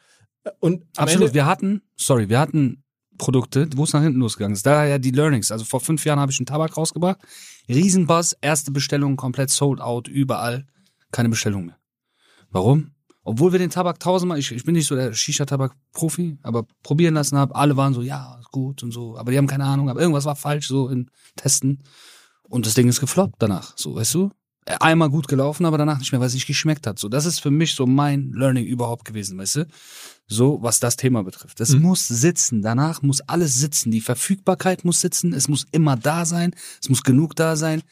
Und Absolut. Ende, Wir hatten, sorry, wir hatten Produkte, wo es nach hinten losgegangen ist. Daher die Learnings. Also vor fünf Jahren habe ich einen Tabak rausgebracht. Riesenbuzz, erste Bestellung komplett sold out, überall. Keine Bestellung mehr. Warum? Obwohl wir den Tabak tausendmal, ich, ich bin nicht so der Shisha-Tabak-Profi, aber probieren lassen habe, alle waren so, ja, gut und so, aber die haben keine Ahnung, aber irgendwas war falsch so in Testen. Und das Ding ist gefloppt danach, so, weißt du? Einmal gut gelaufen, aber danach nicht mehr, weil es nicht geschmeckt hat. So, das ist für mich so mein Learning überhaupt gewesen, weißt du? So, was das Thema betrifft. Es Mhm. muss sitzen. Danach muss alles sitzen. Die Verfügbarkeit muss sitzen. Es muss immer da sein. Es muss genug da sein.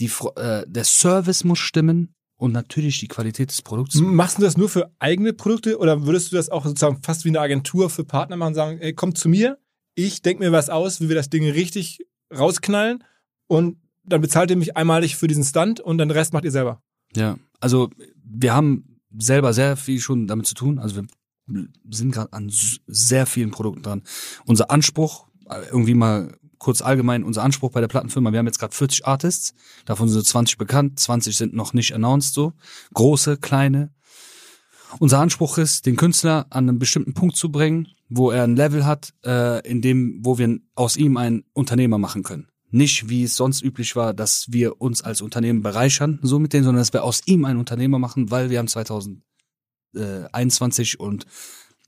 Die, äh, der Service muss stimmen. Und natürlich die Qualität des Produkts. Machst du das nur für eigene Produkte oder würdest du das auch sozusagen fast wie eine Agentur für Partner machen und sagen, ey, kommt zu mir, ich denke mir was aus, wie wir das Ding richtig rausknallen und dann bezahlt ihr mich einmalig für diesen Stunt und dann den Rest macht ihr selber. Ja, also wir haben selber sehr viel schon damit zu tun. Also wir sind gerade an sehr vielen Produkten dran. Unser Anspruch, äh, irgendwie mal kurz allgemein, unser Anspruch bei der Plattenfirma, wir haben jetzt gerade 40 Artists, davon sind so 20 bekannt, 20 sind noch nicht announced so. Große, kleine. Unser Anspruch ist, den Künstler an einen bestimmten Punkt zu bringen, wo er ein Level hat, äh, in dem, wo wir aus ihm einen Unternehmer machen können. Nicht, wie es sonst üblich war, dass wir uns als Unternehmen bereichern, so mit denen, sondern dass wir aus ihm einen Unternehmer machen, weil wir haben 2021 und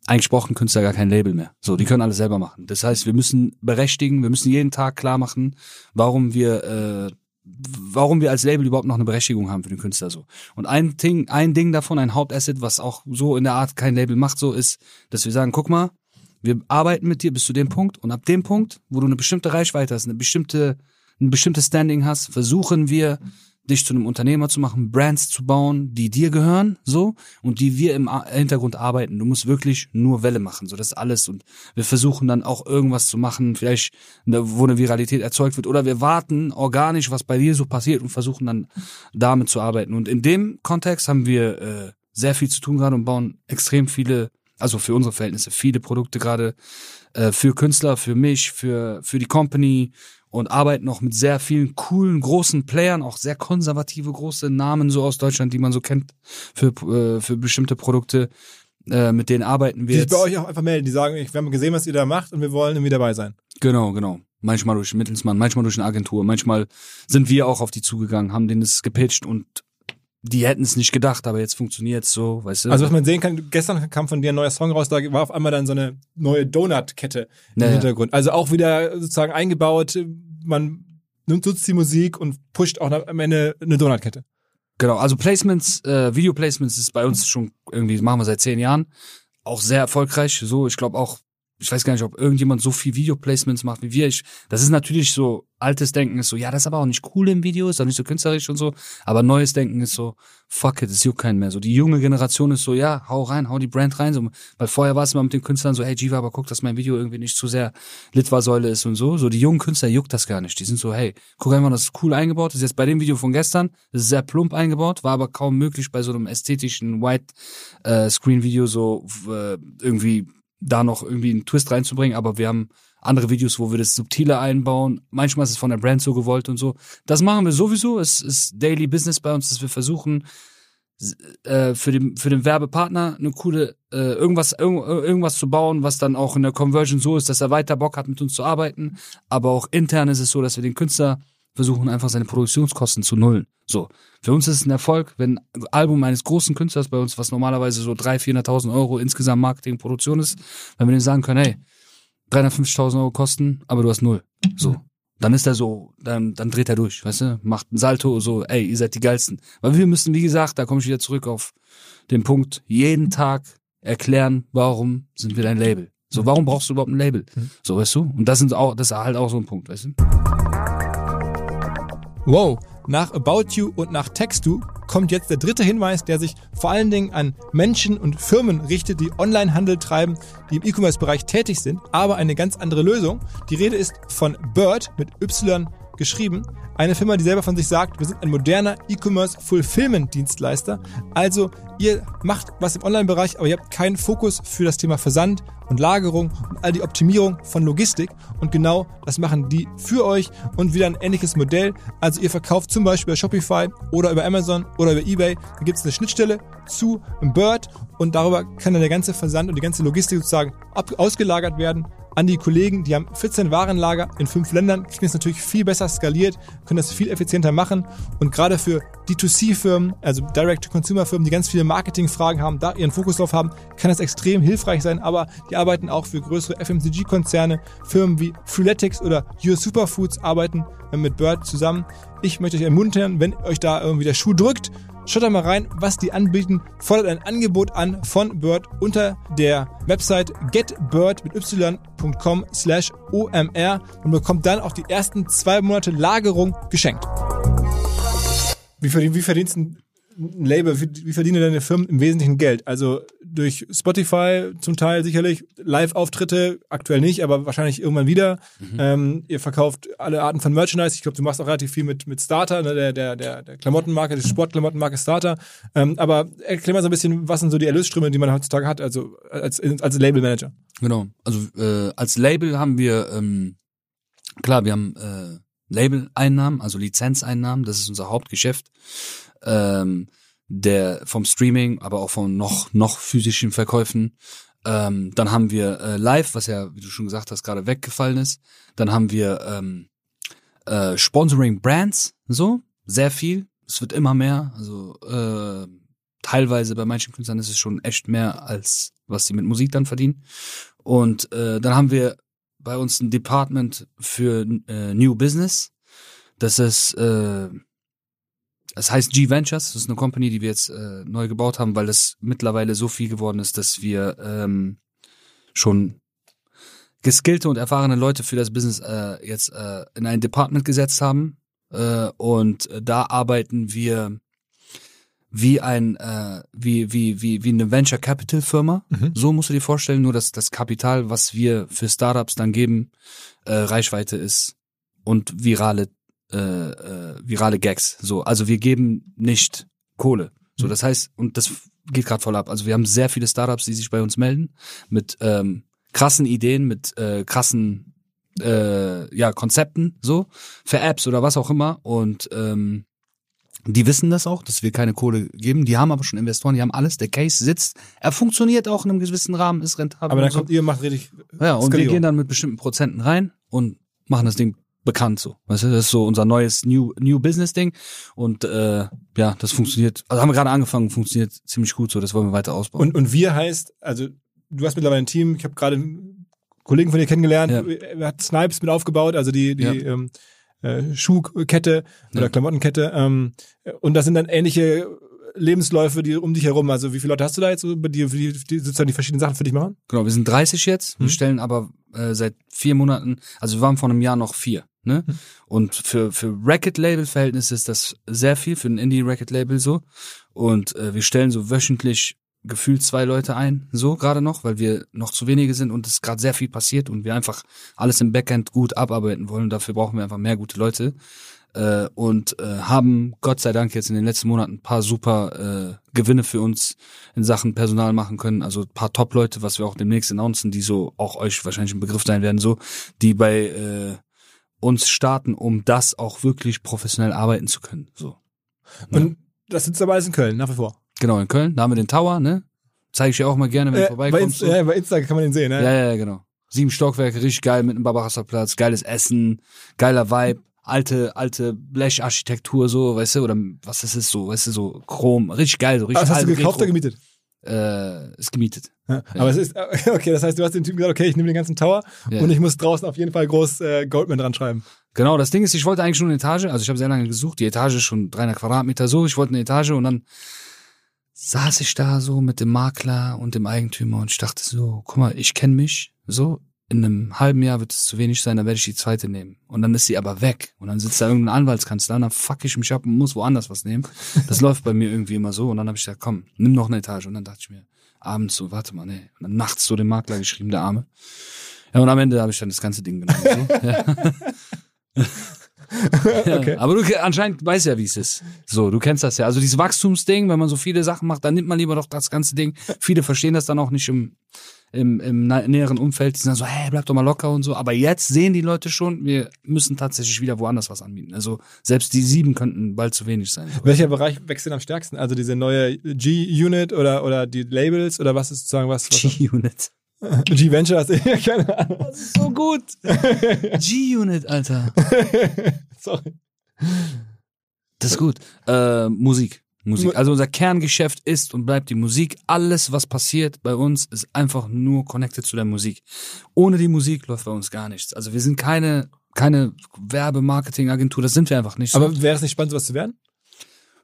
eigentlich brauchen Künstler gar kein Label mehr. So, die können alles selber machen. Das heißt, wir müssen berechtigen, wir müssen jeden Tag klar machen, warum wir, äh, warum wir als Label überhaupt noch eine Berechtigung haben für den Künstler so. Und ein Ding, ein Ding davon, ein Hauptasset, was auch so in der Art kein Label macht, so ist, dass wir sagen, guck mal, wir arbeiten mit dir bis zu dem Punkt und ab dem Punkt, wo du eine bestimmte Reichweite hast, eine bestimmte, ein bestimmtes Standing hast, versuchen wir dich zu einem Unternehmer zu machen, Brands zu bauen, die dir gehören, so, und die wir im Hintergrund arbeiten. Du musst wirklich nur Welle machen, so, das ist alles. Und wir versuchen dann auch irgendwas zu machen, vielleicht, wo eine Viralität erzeugt wird, oder wir warten organisch, was bei dir so passiert und versuchen dann damit zu arbeiten. Und in dem Kontext haben wir äh, sehr viel zu tun gerade und bauen extrem viele, also für unsere Verhältnisse, viele Produkte gerade äh, für Künstler, für mich, für, für die Company und arbeiten auch mit sehr vielen coolen, großen Playern, auch sehr konservative, große Namen so aus Deutschland, die man so kennt für, äh, für bestimmte Produkte. Äh, mit denen arbeiten Die wir sich jetzt. bei euch auch einfach melden, die sagen, ich, wir haben gesehen, was ihr da macht und wir wollen irgendwie dabei sein. Genau, genau. Manchmal durch einen Mittelsmann, manchmal durch eine Agentur, manchmal sind wir auch auf die zugegangen, haben denen das gepitcht und die hätten es nicht gedacht, aber jetzt funktioniert's so, weißt du? Also was man sehen kann, gestern kam von dir ein neuer Song raus, da war auf einmal dann so eine neue Donut-Kette im Naja. Hintergrund. Also auch wieder sozusagen eingebaut, man nimmt nutzt die Musik und pusht auch am Ende eine Donut-Kette. Genau, also Placements, äh, Video-Placements ist bei uns schon irgendwie, machen wir seit zehn Jahren, auch sehr erfolgreich. So, ich glaube auch, ich weiß gar nicht, ob irgendjemand so viel Video-Placements macht wie wir. Ich, das ist natürlich so, altes Denken ist so, ja, das ist aber auch nicht cool im Video, ist auch nicht so künstlerisch und so. Aber neues Denken ist so, fuck it, es juckt keinen mehr. So, die junge Generation ist so, ja, hau rein, hau die Brand rein. So, weil vorher war es immer mit den Künstlern so, hey Jiva, aber guck, dass mein Video irgendwie nicht zu sehr Litwa-Säule ist und so. So, die jungen Künstler juckt das gar nicht. Die sind so, hey, guck einfach, das ist cool eingebaut. Das ist jetzt bei dem Video von gestern, das ist sehr plump eingebaut, war aber kaum möglich bei so einem ästhetischen White-Screen-Video so äh, irgendwie da noch irgendwie einen Twist reinzubringen, aber wir haben andere Videos, wo wir das subtile einbauen. Manchmal ist es von der Brand so gewollt und so. Das machen wir sowieso. Es ist Daily Business bei uns, dass wir versuchen, äh, für den für den Werbepartner eine coole äh, irgendwas irg irgendwas zu bauen, was dann auch in der Conversion so ist, dass er weiter Bock hat mit uns zu arbeiten. Aber auch intern ist es so, dass wir den Künstler versuchen einfach seine Produktionskosten zu nullen. So für uns ist es ein Erfolg, wenn ein Album eines großen Künstlers bei uns, was normalerweise so 300.000, 400.000 Euro insgesamt Marketing, Produktion ist, wenn wir denen sagen können, hey 350.000 Euro kosten, aber du hast null. So. Dann ist er so, dann, dann dreht er durch, weißt du? Macht ein Salto, so, ey, ihr seid die geilsten. Weil wir müssen, wie gesagt, da komme ich wieder zurück auf den Punkt, jeden Tag erklären, warum sind wir dein Label. So, warum brauchst du überhaupt ein Label? So, weißt du? Und das sind auch, das ist halt auch so ein Punkt, weißt du? Wow, nach About You und nach Textu kommt jetzt der dritte Hinweis, der sich vor allen Dingen an Menschen und Firmen richtet, die Onlinehandel treiben, die im E-Commerce-Bereich tätig sind, aber eine ganz andere Lösung. Die Rede ist von Bird mit Y geschrieben. Eine Firma, die selber von sich sagt, wir sind ein moderner E-Commerce-Fulfillment-Dienstleister. Also ihr macht was im Online-Bereich, aber ihr habt keinen Fokus für das Thema Versand und Lagerung und all die Optimierung von Logistik. Und genau das machen die für euch und wieder ein ähnliches Modell. Also ihr verkauft zum Beispiel über Shopify oder über Amazon oder über Ebay. Da gibt es eine Schnittstelle zu Bird und darüber kann dann der ganze Versand und die ganze Logistik sozusagen ausgelagert werden an die Kollegen, die haben 14 Warenlager in fünf Ländern, kriegen es natürlich viel besser skaliert, können das viel effizienter machen. Und gerade für D2C-Firmen, also Direct-to-Consumer-Firmen, die ganz viele Marketing-Fragen haben, da ihren Fokus drauf haben, kann das extrem hilfreich sein, aber die arbeiten auch für größere FMCG-Konzerne, Firmen wie Freeletics oder Your Superfoods arbeiten mit Bird zusammen. Ich möchte euch ermuntern, wenn euch da irgendwie der Schuh drückt, Schaut da mal rein, was die anbieten. Fordert ein Angebot an von Bird unter der Website getbird mit y.com slash omr und bekommt dann auch die ersten zwei Monate Lagerung geschenkt. Wie, verdien, verdienst ein ein Label, wie, wie verdienen deine Firmen im Wesentlichen Geld? Also durch Spotify zum Teil sicherlich, Live-Auftritte aktuell nicht, aber wahrscheinlich irgendwann wieder. Ähm, ihr verkauft alle Arten von Merchandise. Ich glaube, du machst auch relativ viel mit, mit Starter, ne, der, der, der, der Klamottenmarke, die Sportklamottenmarke Starter. Ähm, aber erklär mal so ein bisschen, was sind so die Erlösströme, die man heutzutage hat, also als, als Labelmanager. Genau. Also äh, als Label haben wir, ähm, klar, wir haben äh, Label-Einnahmen, also Lizenzeinnahmen, das ist unser Hauptgeschäft. Ähm, der vom Streaming, aber auch von noch noch physischen Verkäufen. Ähm, dann haben wir äh, Live, was ja, wie du schon gesagt hast, gerade weggefallen ist. Dann haben wir ähm, äh, Sponsoring Brands, so sehr viel. Es wird immer mehr. Also äh, teilweise bei manchen Künstlern ist es schon echt mehr als was sie mit Musik dann verdienen. Und äh, dann haben wir bei uns ein Department für äh, New Business. Das ist, äh, das heißt G Ventures. Das ist eine Company, die wir jetzt äh, neu gebaut haben, weil es mittlerweile so viel geworden ist, dass wir ähm, schon geskillte und erfahrene Leute für das Business äh, jetzt äh, in ein Department gesetzt haben. Äh, und da arbeiten wir wie ein äh, wie wie wie wie eine Venture Capital Firma. Mhm. So musst du dir vorstellen, nur dass das Kapital, was wir für Startups dann geben, äh, Reichweite ist und virale äh, äh, virale Gags. So, also wir geben nicht Kohle. So, Mhm. das heißt und das geht gerade voll ab. Also wir haben sehr viele Startups, die sich bei uns melden mit ähm, krassen Ideen, mit äh, krassen äh, ja Konzepten so für Apps oder was auch immer und ähm, die wissen das auch, dass wir keine Kohle geben. Die haben aber schon Investoren, die haben alles. Der Case sitzt. Er funktioniert auch in einem gewissen Rahmen, ist rentabel. Aber dann so. kommt ihr, macht richtig. ja, und wir Skalierung. gehen dann mit bestimmten Prozenten rein und machen das Ding bekannt so. Weißt du, das ist so unser neues New New Business Ding und äh, ja, das funktioniert. Also haben wir gerade angefangen, funktioniert ziemlich gut so. Das wollen wir weiter ausbauen. Und, und wir heißt, also du hast mittlerweile ein Team, ich habe gerade einen Kollegen von dir kennengelernt, Ja. hat Snipes mit aufgebaut, also die, die Ja. ähm, äh, Schuhkette oder Ja. Klamottenkette. Ähm, und das sind dann ähnliche Lebensläufe, die um dich herum. Also wie viele Leute hast du da jetzt, dir, die, die sozusagen die verschiedenen Sachen für dich machen? Genau, wir sind 30 jetzt. Wir Mhm. stellen aber äh, seit vier Monaten, also wir waren vor einem Jahr noch vier. Ne? Mhm. Und für, für Record-Label-Verhältnisse ist das sehr viel, für ein Indie-Record-Label so. Und äh, wir stellen so wöchentlich gefühlt zwei Leute ein, so gerade noch, weil wir noch zu wenige sind und es gerade sehr viel passiert und wir einfach alles im Backend gut abarbeiten wollen. Dafür brauchen wir einfach mehr gute Leute. Äh, und äh, haben Gott sei Dank jetzt in den letzten Monaten ein paar super äh, Gewinne für uns in Sachen Personal machen können. Also ein paar Top-Leute, was wir auch demnächst announcen, die so auch euch wahrscheinlich ein Begriff sein werden, so, die bei äh, uns starten, um das auch wirklich professionell arbeiten zu können. So. Und das sitzt aber alles in Köln, nach wie vor. Genau, in Köln, da haben wir den Tower, ne? Zeige ich dir auch mal gerne, wenn du Äh, bei, vorbeikommst. Insta, So. ja, bei Insta kann man den sehen, ne? Ja, ja, genau. Sieben Stockwerke, richtig geil mit einem Barbarossa-Platz, geiles Essen, geiler Vibe, alte, alte Blecharchitektur, so, weißt du, oder was das ist, so, weißt du, so Chrom, richtig geil, so richtig Aber das hast du gekauft oder retro. gemietet? Äh, ist gemietet. Ja. Aber es ist, (laughs) okay, das heißt, du hast dem Typen gesagt, okay, ich nehme den ganzen Tower Ja. und ich muss draußen auf jeden Fall groß äh, Goldman dran schreiben. Genau, das Ding ist, ich wollte eigentlich schon eine Etage, also ich habe sehr lange gesucht, die Etage ist schon 300 Quadratmeter so, ich wollte eine Etage und dann saß ich da so mit dem Makler und dem Eigentümer und ich dachte so, guck mal, ich kenne mich, so, in einem halben Jahr wird es zu wenig sein, dann werde ich die zweite nehmen. Und dann ist sie aber weg. Und dann sitzt da irgendein Anwaltskanzler und dann fuck ich mich ab und muss woanders was nehmen. Das (laughs) läuft bei mir irgendwie immer so. Und dann habe ich gesagt, komm, nimm noch eine Etage. Und dann dachte ich mir, abends so, warte mal, nee. Und dann nachts so dem Makler geschrieben, der Arme. Ja, und am Ende habe ich dann das ganze Ding genommen. So. (laughs) Ja. (laughs) Okay. Aber du anscheinend weißt ja, wie es ist. So, du kennst das ja. Also dieses Wachstumsding, wenn man so viele Sachen macht, dann nimmt man lieber doch das ganze Ding. Viele verstehen das dann auch nicht im, im, im nä- näheren Umfeld. Die dann so, hey, bleib doch mal locker und so. Aber jetzt sehen die Leute schon, wir müssen tatsächlich wieder woanders was anbieten. Also selbst die sieben könnten bald zu wenig sein. Welcher Bereich wächst denn am stärksten? Also diese neue G-Unit oder, oder die Labels oder was ist sozusagen was? was G-Unit. (laughs) G-Venture hast (laughs) du ja keine Ahnung. Das ist so gut. (laughs) G-Unit, Alter. Sorry. Das ist gut. Äh, Musik. Mu- Musik. Also unser Kerngeschäft ist und bleibt die Musik. Alles, was passiert bei uns, ist einfach nur connected zu der Musik. Ohne die Musik läuft bei uns gar nichts. Also wir sind keine, keine Werbemarketingagentur, das sind wir einfach nicht. So. Aber wäre es nicht spannend, sowas zu werden?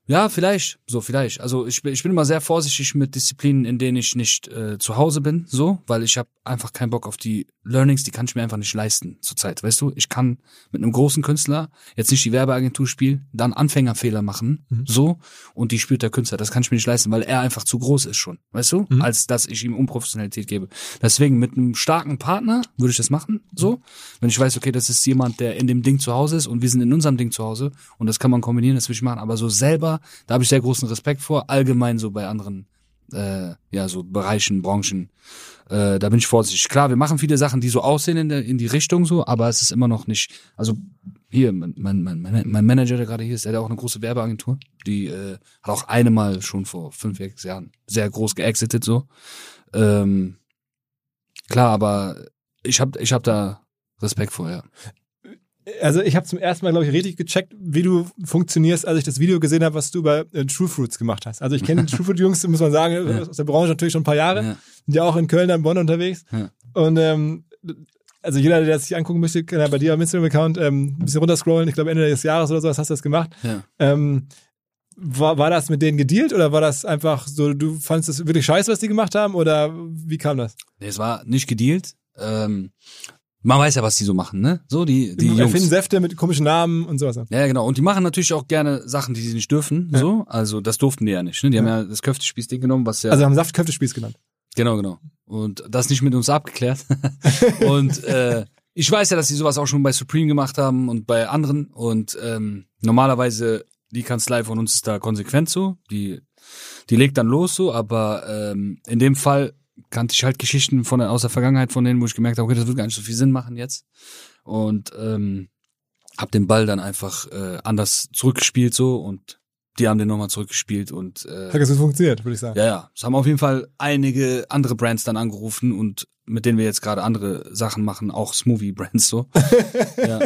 Ja, vielleicht, so vielleicht. Also ich, bin- ich bin immer sehr vorsichtig mit Disziplinen, in denen ich nicht äh, zu Hause bin, so, weil ich habe einfach keinen Bock auf die Learnings, die kann ich mir einfach nicht leisten zurzeit. Weißt du, ich kann mit einem großen Künstler jetzt nicht die Werbeagentur spielen, dann Anfängerfehler machen, Mhm. so, und die spürt der Künstler. Das kann ich mir nicht leisten, weil er einfach zu groß ist schon, weißt du, Mhm. als dass ich ihm Unprofessionalität gebe. Deswegen mit einem starken Partner würde ich das machen, so, wenn ich weiß, okay, das ist jemand, der in dem Ding zu Hause ist und wir sind in unserem Ding zu Hause und das kann man kombinieren, das will ich machen, aber so selber, da habe ich sehr großen Respekt vor, allgemein so bei anderen, äh, ja, so Bereichen, Branchen, äh, da bin ich vorsichtig. Klar, wir machen viele Sachen, die so aussehen in, der, in die Richtung so, aber es ist immer noch nicht, also hier, mein, mein, mein, mein Manager, der gerade hier ist, der hat auch eine große Werbeagentur, die äh, hat auch eine Mal schon vor fünf, sechs Jahren sehr groß geexitet so. Ähm, klar, aber ich habe ich hab da Respekt vor, ja. Also ich habe zum ersten Mal, glaube ich, richtig gecheckt, wie du funktionierst, als ich das Video gesehen habe, was du bei äh, True Fruits gemacht hast. Also ich kenne (laughs) True Fruit Jungs, muss man sagen, Ja. aus der Branche natürlich schon ein paar Jahre. ja. Sind ja auch in Köln, in Bonn unterwegs. Ja. Und ähm, also jeder, der das sich angucken möchte, kann ja bei dir am Instagram-Account ähm, ein bisschen runterscrollen. Ich glaube, Ende des Jahres oder sowas hast du das gemacht. ja. Ähm, war, war das mit denen gedealt oder war das einfach so, du fandest es wirklich scheiße, was die gemacht haben oder wie kam das? Nee, es war nicht gedealt. Ähm, man weiß ja, was die so machen, ne? So die die Die Jungs. erfinden Säfte mit komischen Namen und sowas. Ja, genau. Und die machen natürlich auch gerne Sachen, die sie nicht dürfen. Ja. So, also das durften die ja nicht. Ne? Die haben ja das Köftespieß-Ding genommen, was ja Also haben Saftköftespieß genannt. genau, genau. Und das nicht mit uns abgeklärt. (laughs) und äh, ich weiß ja, dass sie sowas auch schon bei Supreme gemacht haben und bei anderen. Und ähm, normalerweise die Kanzlei von uns ist da konsequent so. Die die legt dann los so, aber ähm, in dem Fall kannte ich halt Geschichten von aus der Vergangenheit von denen, wo ich gemerkt habe, okay, das wird gar nicht so viel Sinn machen jetzt. Und ähm, hab den Ball dann einfach äh, anders zurückgespielt so und die haben den nochmal zurückgespielt und äh, Hat gut funktioniert, würde ich sagen. ja, ja. Es haben auf jeden Fall einige andere Brands dann angerufen und mit denen wir jetzt gerade andere Sachen machen, auch Smoothie-Brands so. (laughs) ja.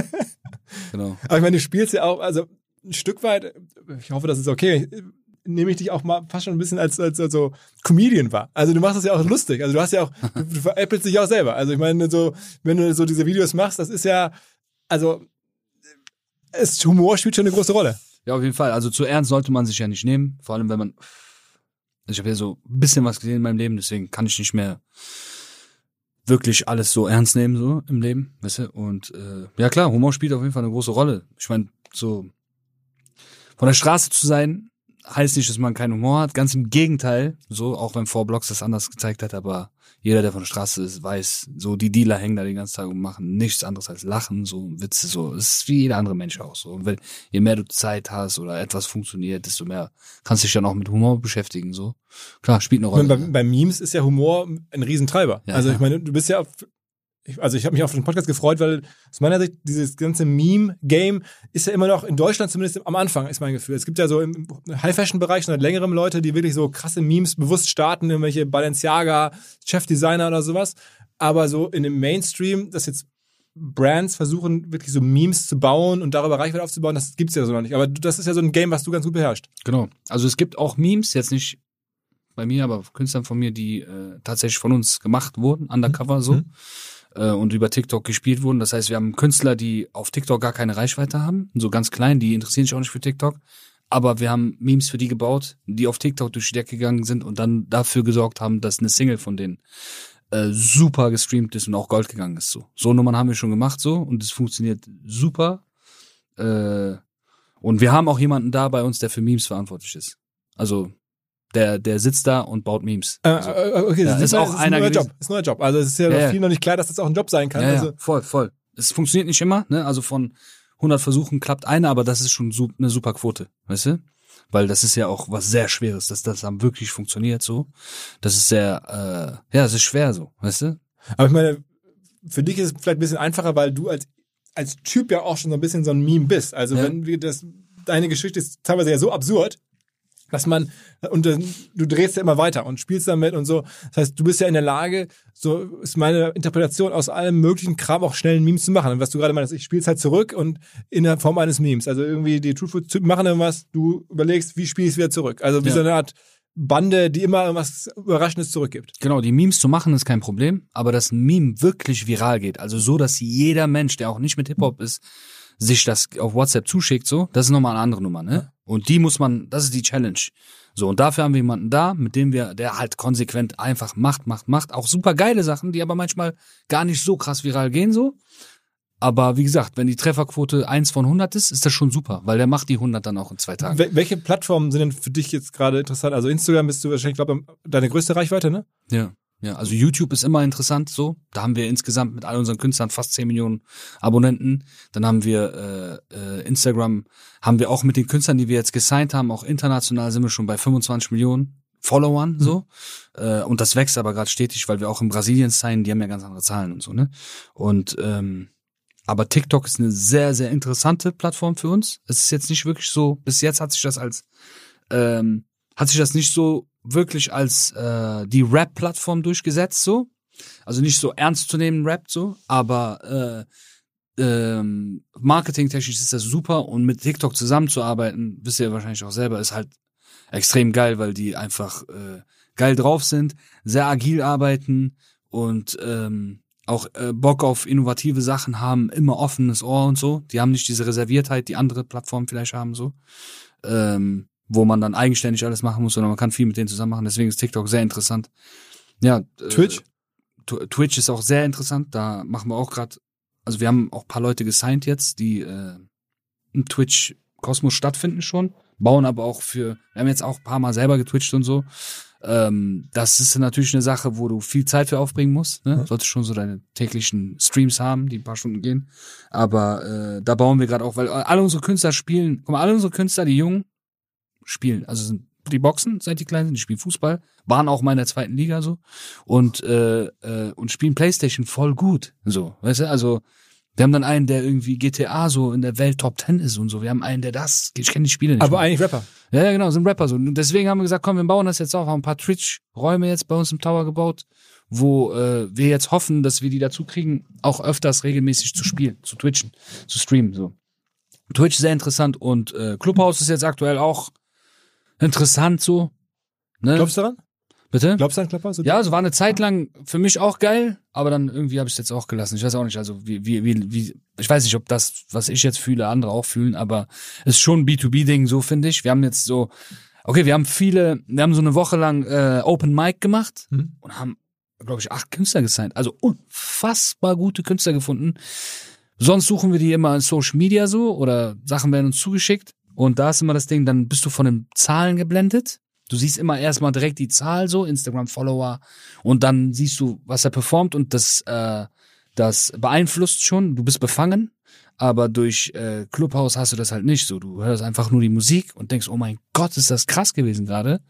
Genau. Aber ich meine, du spielst ja auch, also ein Stück weit, ich hoffe, das ist okay, nehme ich dich auch mal fast schon ein bisschen als, als, als so Comedian wahr. Also du machst das ja auch lustig. Also du hast ja auch, du, veräppelst dich auch selber. Also ich meine, so, wenn du so diese Videos machst, das ist ja, also es, Humor spielt schon eine große Rolle. Ja, auf jeden Fall. Also zu ernst sollte man sich ja nicht nehmen. Vor allem, wenn man. Also ich habe ja so ein bisschen was gesehen in meinem Leben, deswegen kann ich nicht mehr wirklich alles so ernst nehmen, so im Leben, weißt du? Und äh, ja klar, Humor spielt auf jeden Fall eine große Rolle. Ich meine, so von der Straße zu sein, heißt nicht, dass man keinen Humor hat. Ganz im Gegenteil, so, auch wenn Vorblogs das anders gezeigt hat, aber jeder, der von der Straße ist, weiß, so die Dealer hängen da den ganzen Tag und machen nichts anderes als lachen, so Witze, so. Es ist wie jeder andere Mensch auch so. Und wenn, je mehr du Zeit hast oder etwas funktioniert, desto mehr kannst du dich dann auch mit Humor beschäftigen, so. Klar, spielt eine Rolle. bei, bei Memes ist ja Humor ein Riesentreiber. Ja, also ich meine, du bist ja, ich, also ich habe mich auf den Podcast gefreut, weil aus meiner Sicht dieses ganze Meme-Game ist ja immer noch in Deutschland zumindest am Anfang, ist mein Gefühl. Es gibt ja so im High-Fashion-Bereich schon seit längerem Leute, die wirklich so krasse Memes bewusst starten, irgendwelche Balenciaga, Chefdesigner oder sowas. Aber so in dem Mainstream, dass jetzt Brands versuchen, wirklich so Memes zu bauen und darüber Reichweite aufzubauen, das gibt's ja so noch nicht. Aber das ist ja so ein Game, was du ganz gut beherrschst. Genau. Also es gibt auch Memes, jetzt nicht bei mir, aber Künstlern von mir, die äh, tatsächlich von uns gemacht wurden, undercover so, Mhm. Äh, und über TikTok gespielt wurden. Das heißt, wir haben Künstler, die auf TikTok gar keine Reichweite haben, so ganz klein, die interessieren sich auch nicht für TikTok. Aber wir haben Memes für die gebaut, die auf TikTok durch die Decke gegangen sind und dann dafür gesorgt haben, dass eine Single von denen äh, super gestreamt ist und auch Gold gegangen ist. So, so Nummern haben wir schon gemacht so und es funktioniert super. Äh, und wir haben auch jemanden da bei uns, der für Memes verantwortlich ist. Also der, der sitzt da und baut Memes. Äh, Also, äh, okay, Ja, das ist auch ein einer neuer gewesen. Job. Ist ein neuer Job. Also es ist ja, Ja, noch ja. viel noch nicht klar, dass das auch ein Job sein kann. ja, also, voll, voll. Es funktioniert nicht immer, ne? Also von 100 Versuchen klappt einer, aber das ist schon su eine super Quote, weißt du? Weil das ist ja auch was sehr Schweres, dass das dann wirklich funktioniert so. Das ist sehr, äh, ja, es ist schwer so, weißt du? Aber ich meine, für dich ist es vielleicht ein bisschen einfacher, weil du als, als Typ ja auch schon so ein bisschen so ein Meme bist. Also Ja. wenn wir das, deine Geschichte ist teilweise ja so absurd, dass man, und du drehst ja immer weiter und spielst damit und so. Das heißt, du bist ja in der Lage, so ist meine Interpretation, aus allem möglichen Kram auch schnell ein Meme zu machen. Und was du gerade meinst, ich spiel's halt zurück und in der Form eines Memes. Also irgendwie die Truthful-Typen machen irgendwas, du überlegst, wie spiel ich's wieder zurück. Also wie Ja. so eine Art Bande, die immer irgendwas Überraschendes zurückgibt. Genau, die Memes zu machen ist kein Problem, aber dass ein Meme wirklich viral geht, also so, dass jeder Mensch, der auch nicht mit Hip-Hop ist, sich das auf WhatsApp zuschickt, so, das ist nochmal eine andere Nummer, ne? Und die muss man, das ist die Challenge. So, und dafür haben wir jemanden da, mit dem wir, der halt konsequent einfach macht, macht, macht, auch super geile Sachen, die aber manchmal gar nicht so krass viral gehen, so. Aber wie gesagt, wenn die Trefferquote eins von 100 ist, ist das schon super, weil der macht die 100 dann auch in zwei Tagen. Wel welche Plattformen sind denn für dich jetzt gerade interessant? Also Instagram bist du wahrscheinlich, glaube deine größte Reichweite, ne? Ja. Ja, also YouTube ist immer interessant so. Da haben wir insgesamt mit all unseren Künstlern fast 10 Millionen Abonnenten. Dann haben wir äh, äh, Instagram, haben wir auch mit den Künstlern, die wir jetzt gesigned haben, auch international sind wir schon bei 25 Millionen Followern so. Äh, und das wächst aber gerade stetig, weil wir auch in Brasilien signen, die haben ja ganz andere Zahlen und so, ne? Und ähm, aber TikTok ist eine sehr, sehr interessante Plattform für uns. Es ist jetzt nicht wirklich so, bis jetzt hat sich das als ähm, hat sich das nicht so wirklich als äh, die Rap-Plattform durchgesetzt, so. Also nicht so ernst zu nehmen Rap, so, aber äh, ähm, marketingtechnisch ist das super und mit TikTok zusammenzuarbeiten, wisst ihr wahrscheinlich auch selber, ist halt extrem geil, weil die einfach äh, geil drauf sind, sehr agil arbeiten und ähm, auch äh, Bock auf innovative Sachen haben, immer offenes Ohr und so. Die haben nicht diese Reserviertheit, die andere Plattformen vielleicht haben, so. Ähm, wo man dann eigenständig alles machen muss, sondern man kann viel mit denen zusammen machen. Deswegen ist TikTok sehr interessant. Ja. äh, Twitch? Tw- Twitch ist auch sehr interessant. Da machen wir auch gerade Also wir haben auch ein paar Leute gesigned jetzt, die äh, im Twitch Kosmos stattfinden schon, bauen aber auch für, wir haben jetzt auch ein paar Mal selber getwitcht und so. Ähm, das ist natürlich eine Sache, wo du viel Zeit für aufbringen musst. Ne? Ja. Solltest schon so deine täglichen Streams haben, die ein paar Stunden gehen. Aber äh, da bauen wir gerade auch, weil alle unsere Künstler spielen, guck mal, alle unsere Künstler, die Jungen, spielen. Also sind die Boxen, seit die klein sind, die spielen Fußball, waren auch mal in der zweiten Liga so und äh, äh, und spielen Playstation voll gut. So, weißt du, also wir haben dann einen, der irgendwie GTA so in der Welt Top 10 ist und so. Wir haben einen, der das, ich kenne die Spiele nicht. Aber mal. eigentlich Rapper. Ja, ja, genau, sind Rapper so. Und deswegen haben wir gesagt, komm, wir bauen das jetzt auch, haben ein paar Twitch-Räume jetzt bei uns im Tower gebaut, wo äh, wir jetzt hoffen, dass wir die dazu kriegen, auch öfters regelmäßig zu spielen, zu twitchen, zu streamen. So. Twitch sehr interessant und äh, Clubhouse ist jetzt aktuell auch interessant so. Ne? Glaubst du daran? Bitte? Glaubst du an Clubhouse? Ja, also war eine Zeit lang für mich auch geil, aber dann irgendwie habe ich es jetzt auch gelassen. Ich weiß auch nicht, also wie, wie, wie, wie, ich weiß nicht, ob das, was ich jetzt fühle, andere auch fühlen, aber es ist schon ein B2B-Ding, so finde ich. Wir haben jetzt so, okay, wir haben viele, wir haben so eine Woche lang äh, Open Mic gemacht Mhm. und haben, glaube ich, acht Künstler gesigned. Also unfassbar gute Künstler gefunden. Sonst suchen wir die immer in Social Media so oder Sachen werden uns zugeschickt. Und da ist immer das Ding, dann bist du von den Zahlen geblendet. Du siehst immer erstmal direkt die Zahl so, Instagram-Follower, und dann siehst du, was er performt und das, äh, das beeinflusst schon. Du bist befangen, aber durch äh, Clubhouse hast du das halt nicht so. Du hörst einfach nur die Musik und denkst, oh mein Gott, ist das krass gewesen gerade.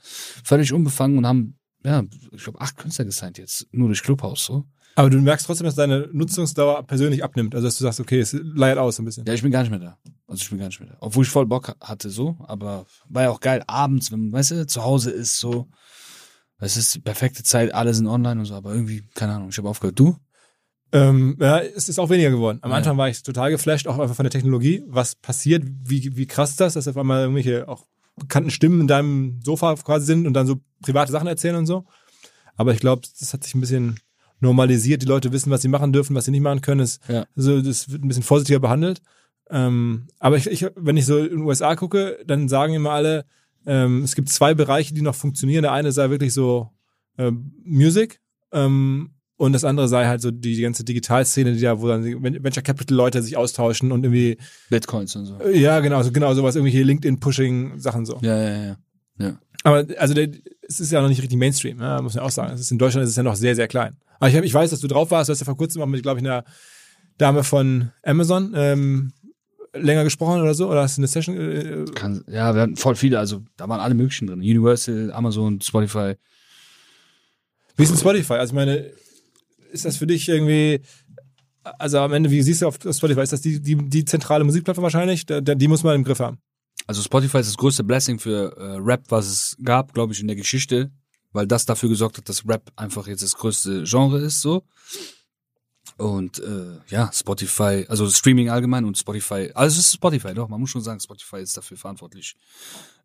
Völlig unbefangen und haben, ja, ich glaube, acht Künstler gesigned jetzt, nur durch Clubhouse so. Aber du merkst trotzdem, dass deine Nutzungsdauer persönlich abnimmt. Also dass du sagst, okay, es leiert aus ein bisschen. Ja, ich bin gar nicht mehr da. Also ich bin gar nicht mehr da. Obwohl ich voll Bock hatte so, aber war ja auch geil. Abends, wenn man, weißt du, zu Hause ist so, es ist die perfekte Zeit, alle sind online und so, aber irgendwie, keine Ahnung, ich habe aufgehört. Du? Ähm, ja, es ist auch weniger geworden. Am Ja. Anfang war ich total geflasht, auch einfach von der Technologie. Was passiert, wie, wie krass das, dass auf einmal irgendwelche auch bekannten Stimmen in deinem Sofa quasi sind und dann so private Sachen erzählen und so. Aber ich glaube, das hat sich ein bisschen normalisiert. Die Leute wissen, was sie machen dürfen, was sie nicht machen können. Es, Ja. also, das wird ein bisschen vorsichtiger behandelt. Ähm, aber ich, ich, wenn ich so in den USA gucke, dann sagen immer alle, ähm, es gibt zwei Bereiche, die noch funktionieren. Der eine sei wirklich so ähm, Music ähm, und das andere sei halt so die, die ganze Digitalszene, die da, wo dann Venture Capital Leute sich austauschen und irgendwie, Bitcoins und so. äh, ja, genau, so, genau, sowas, irgendwelche LinkedIn-Pushing-Sachen so. Ja, ja, ja. Aber also der, es ist ja noch nicht richtig Mainstream, ja, muss man auch sagen. Ist in Deutschland ist es ja noch sehr, sehr klein. Aber ich, hab, ich weiß, dass du drauf warst, du hast ja vor kurzem auch mit, glaube ich, einer Dame von Amazon ähm, länger gesprochen oder so, oder hast du eine Session? Äh, Kann, ja, wir hatten voll viele, also da waren alle möglichen drin. Universal, Amazon, Spotify. wie ist denn Spotify? Also ich meine, ist das für dich irgendwie, also am Ende, wie siehst du auf Spotify? Ist das die, die, die zentrale Musikplattform wahrscheinlich? Da, die muss man im Griff haben. Also Spotify ist das größte Blessing für äh, Rap, was es gab, glaube ich, in der Geschichte, weil das dafür gesorgt hat, dass Rap einfach jetzt das größte Genre ist, so. Und äh, ja, Spotify, also Streaming allgemein und Spotify, also es ist Spotify, doch, man muss schon sagen, Spotify ist dafür verantwortlich,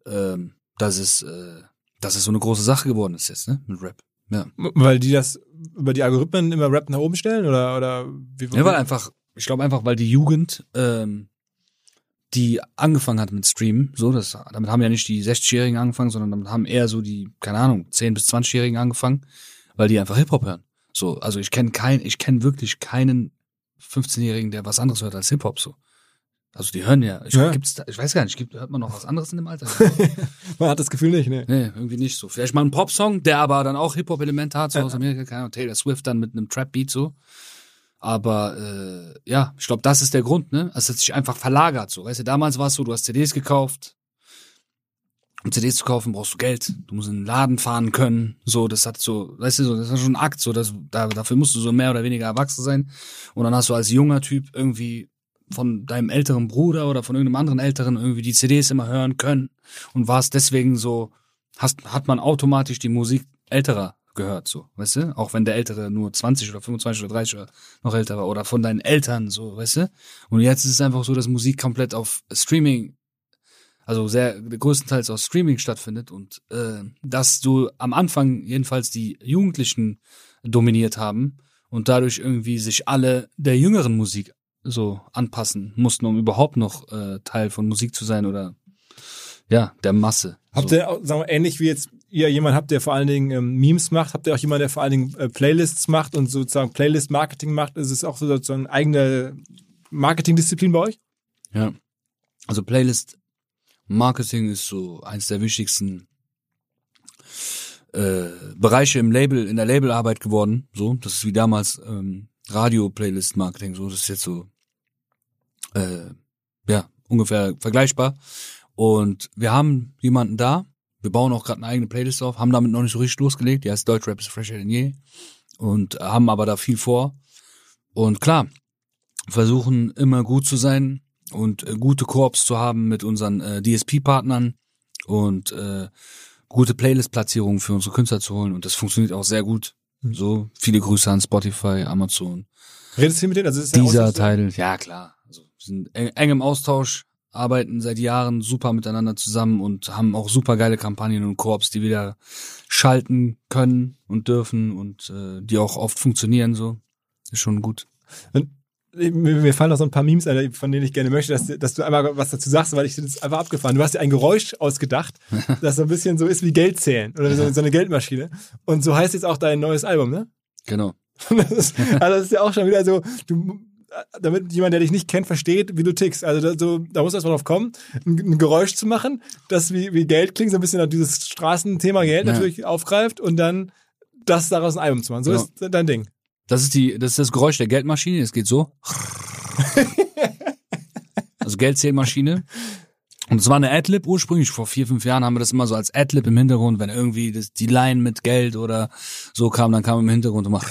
ähm, dass es, äh, dass es so eine große Sache geworden ist jetzt, ne, mit Rap. Ja. Weil die das über die Algorithmen immer Rap nach oben stellen oder, oder wie? Ja, weil einfach, ich glaube einfach, weil die Jugend, ähm, die angefangen hat mit Streamen, so, das, damit haben ja nicht die 60-Jährigen angefangen, sondern damit haben eher so die, keine Ahnung, 10- bis 20-Jährigen angefangen, weil die einfach Hip-Hop hören. So, also ich kenne kein, ich kenne wirklich keinen 15-Jährigen, der was anderes hört als Hip-Hop, so. Also die hören ja, ich, Ja. Gibt's ich weiß gar nicht, gibt, hört man noch was anderes in dem Alter? (laughs) Man hat das Gefühl nicht, ne? nee, irgendwie nicht so. Vielleicht mal ein Popsong, der aber dann auch Hip-Hop-Elemente hat, so aus Amerika, keine Ahnung, Taylor Swift dann mit einem Trap-Beat, so. Aber äh, ja, ich glaube, das ist der Grund, ne? Es hat sich einfach verlagert so. Weißt du, damals war es so, du hast CDs gekauft. Um CDs zu kaufen, brauchst du Geld. Du musst in den Laden fahren können. So, das hat so, weißt du, so, das war schon ein Akt, so, das, da, dafür musst du so mehr oder weniger erwachsen sein. Und dann hast du als junger Typ irgendwie von deinem älteren Bruder oder von irgendeinem anderen Älteren irgendwie die CDs immer hören können und warst deswegen so, hast, hat man automatisch die Musik älterer gehört, so, weißt du? Auch wenn der Ältere nur 20 oder 25 oder 30 oder noch älter war oder von deinen Eltern, so, weißt du? Und jetzt ist es einfach so, dass Musik komplett auf Streaming, also sehr größtenteils auf Streaming stattfindet und äh, dass du am Anfang jedenfalls die Jugendlichen dominiert haben und dadurch irgendwie sich alle der jüngeren Musik so anpassen mussten, um überhaupt noch äh, Teil von Musik zu sein oder ja, der Masse. Habt ihr, sagen wir, ähnlich wie jetzt ihr jemanden habt, der vor allen Dingen ähm, Memes macht, habt ihr auch jemanden, der vor allen Dingen äh, Playlists macht und sozusagen Playlist-Marketing macht? Ist es auch so sozusagen eigene Marketingdisziplin bei euch? Ja. Also Playlist Marketing ist so eins der wichtigsten äh, Bereiche im Label, in der Labelarbeit geworden. So, das ist wie damals ähm, Radio-Playlist-Marketing. So, das ist jetzt so äh, ja ungefähr vergleichbar. Und wir haben jemanden da. Wir bauen auch gerade eine eigene Playlist auf, haben damit noch nicht so richtig losgelegt. Die heißt Deutschrap ist fresher denn je. Und haben aber da viel vor. Und klar, versuchen immer gut zu sein und äh, gute Koops zu haben mit unseren äh, DSP-Partnern und äh, gute Playlist-Platzierungen für unsere Künstler zu holen. Und das funktioniert auch sehr gut. Mhm. So, viele Grüße an Spotify, Amazon. Redest du mit denen? Also ist Dieser Teil, ja klar. Also wir sind eng, eng im Austausch, arbeiten seit Jahren super miteinander zusammen und haben auch super geile Kampagnen und Koops, die wieder schalten können und dürfen und äh, die auch oft funktionieren so. Ist schon gut. Mir, mir fallen noch so ein paar Memes ein, von denen ich gerne möchte, dass, dass du einmal was dazu sagst, weil ich finde es einfach abgefahren. Du hast dir ein Geräusch ausgedacht, (laughs) das so ein bisschen so ist wie Geld zählen oder so, so eine Geldmaschine. Und so heißt jetzt auch dein neues Album, ne? Genau. (laughs) Das ist, also das ist ja auch schon wieder so, du, damit jemand, der dich nicht kennt, versteht, wie du tickst. Also da, so, da muss erst mal drauf kommen, ein, ein Geräusch zu machen, das wie, wie Geld klingt, so ein bisschen dieses Straßenthema Geld Ja. natürlich aufgreift und dann das daraus ein Album zu machen. So Genau. ist dein Ding. Das ist die, das ist das Geräusch der Geldmaschine. Es geht so. (laughs) also Geldzählmaschine. Und es war eine Adlib ursprünglich. Vor vier, fünf Jahren haben wir das immer so als Adlib im Hintergrund, wenn irgendwie das, die Line mit Geld oder so kam, dann kam im Hintergrund immer.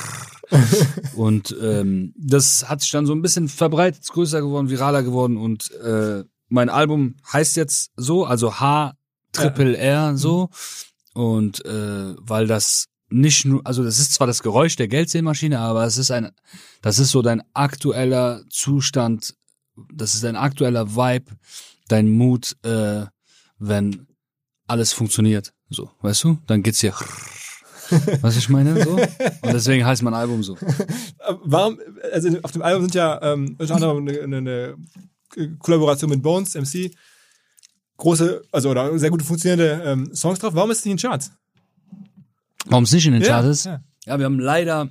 (laughs) und ähm, das hat sich dann so ein bisschen verbreitet, größer geworden, viraler geworden und äh, mein Album heißt jetzt so, also H Triple R so und äh, weil das nicht nur, also das ist zwar das Geräusch der Geldzählmaschine, aber es ist ein, das ist so dein aktueller Zustand, das ist dein aktueller Vibe, dein Mut, äh, wenn alles funktioniert, so, weißt du? Dann geht's hier, (laughs) was ich meine, so. Und deswegen heißt mein Album so. Warum, also auf dem Album sind ja ähm, unter anderem eine, eine, eine Kollaboration mit Bones, MC, große, also oder sehr gute funktionierende ähm, Songs drauf. Warum ist es nicht in den Charts? Warum es nicht in den Charts ist? ja. Ja, wir haben leider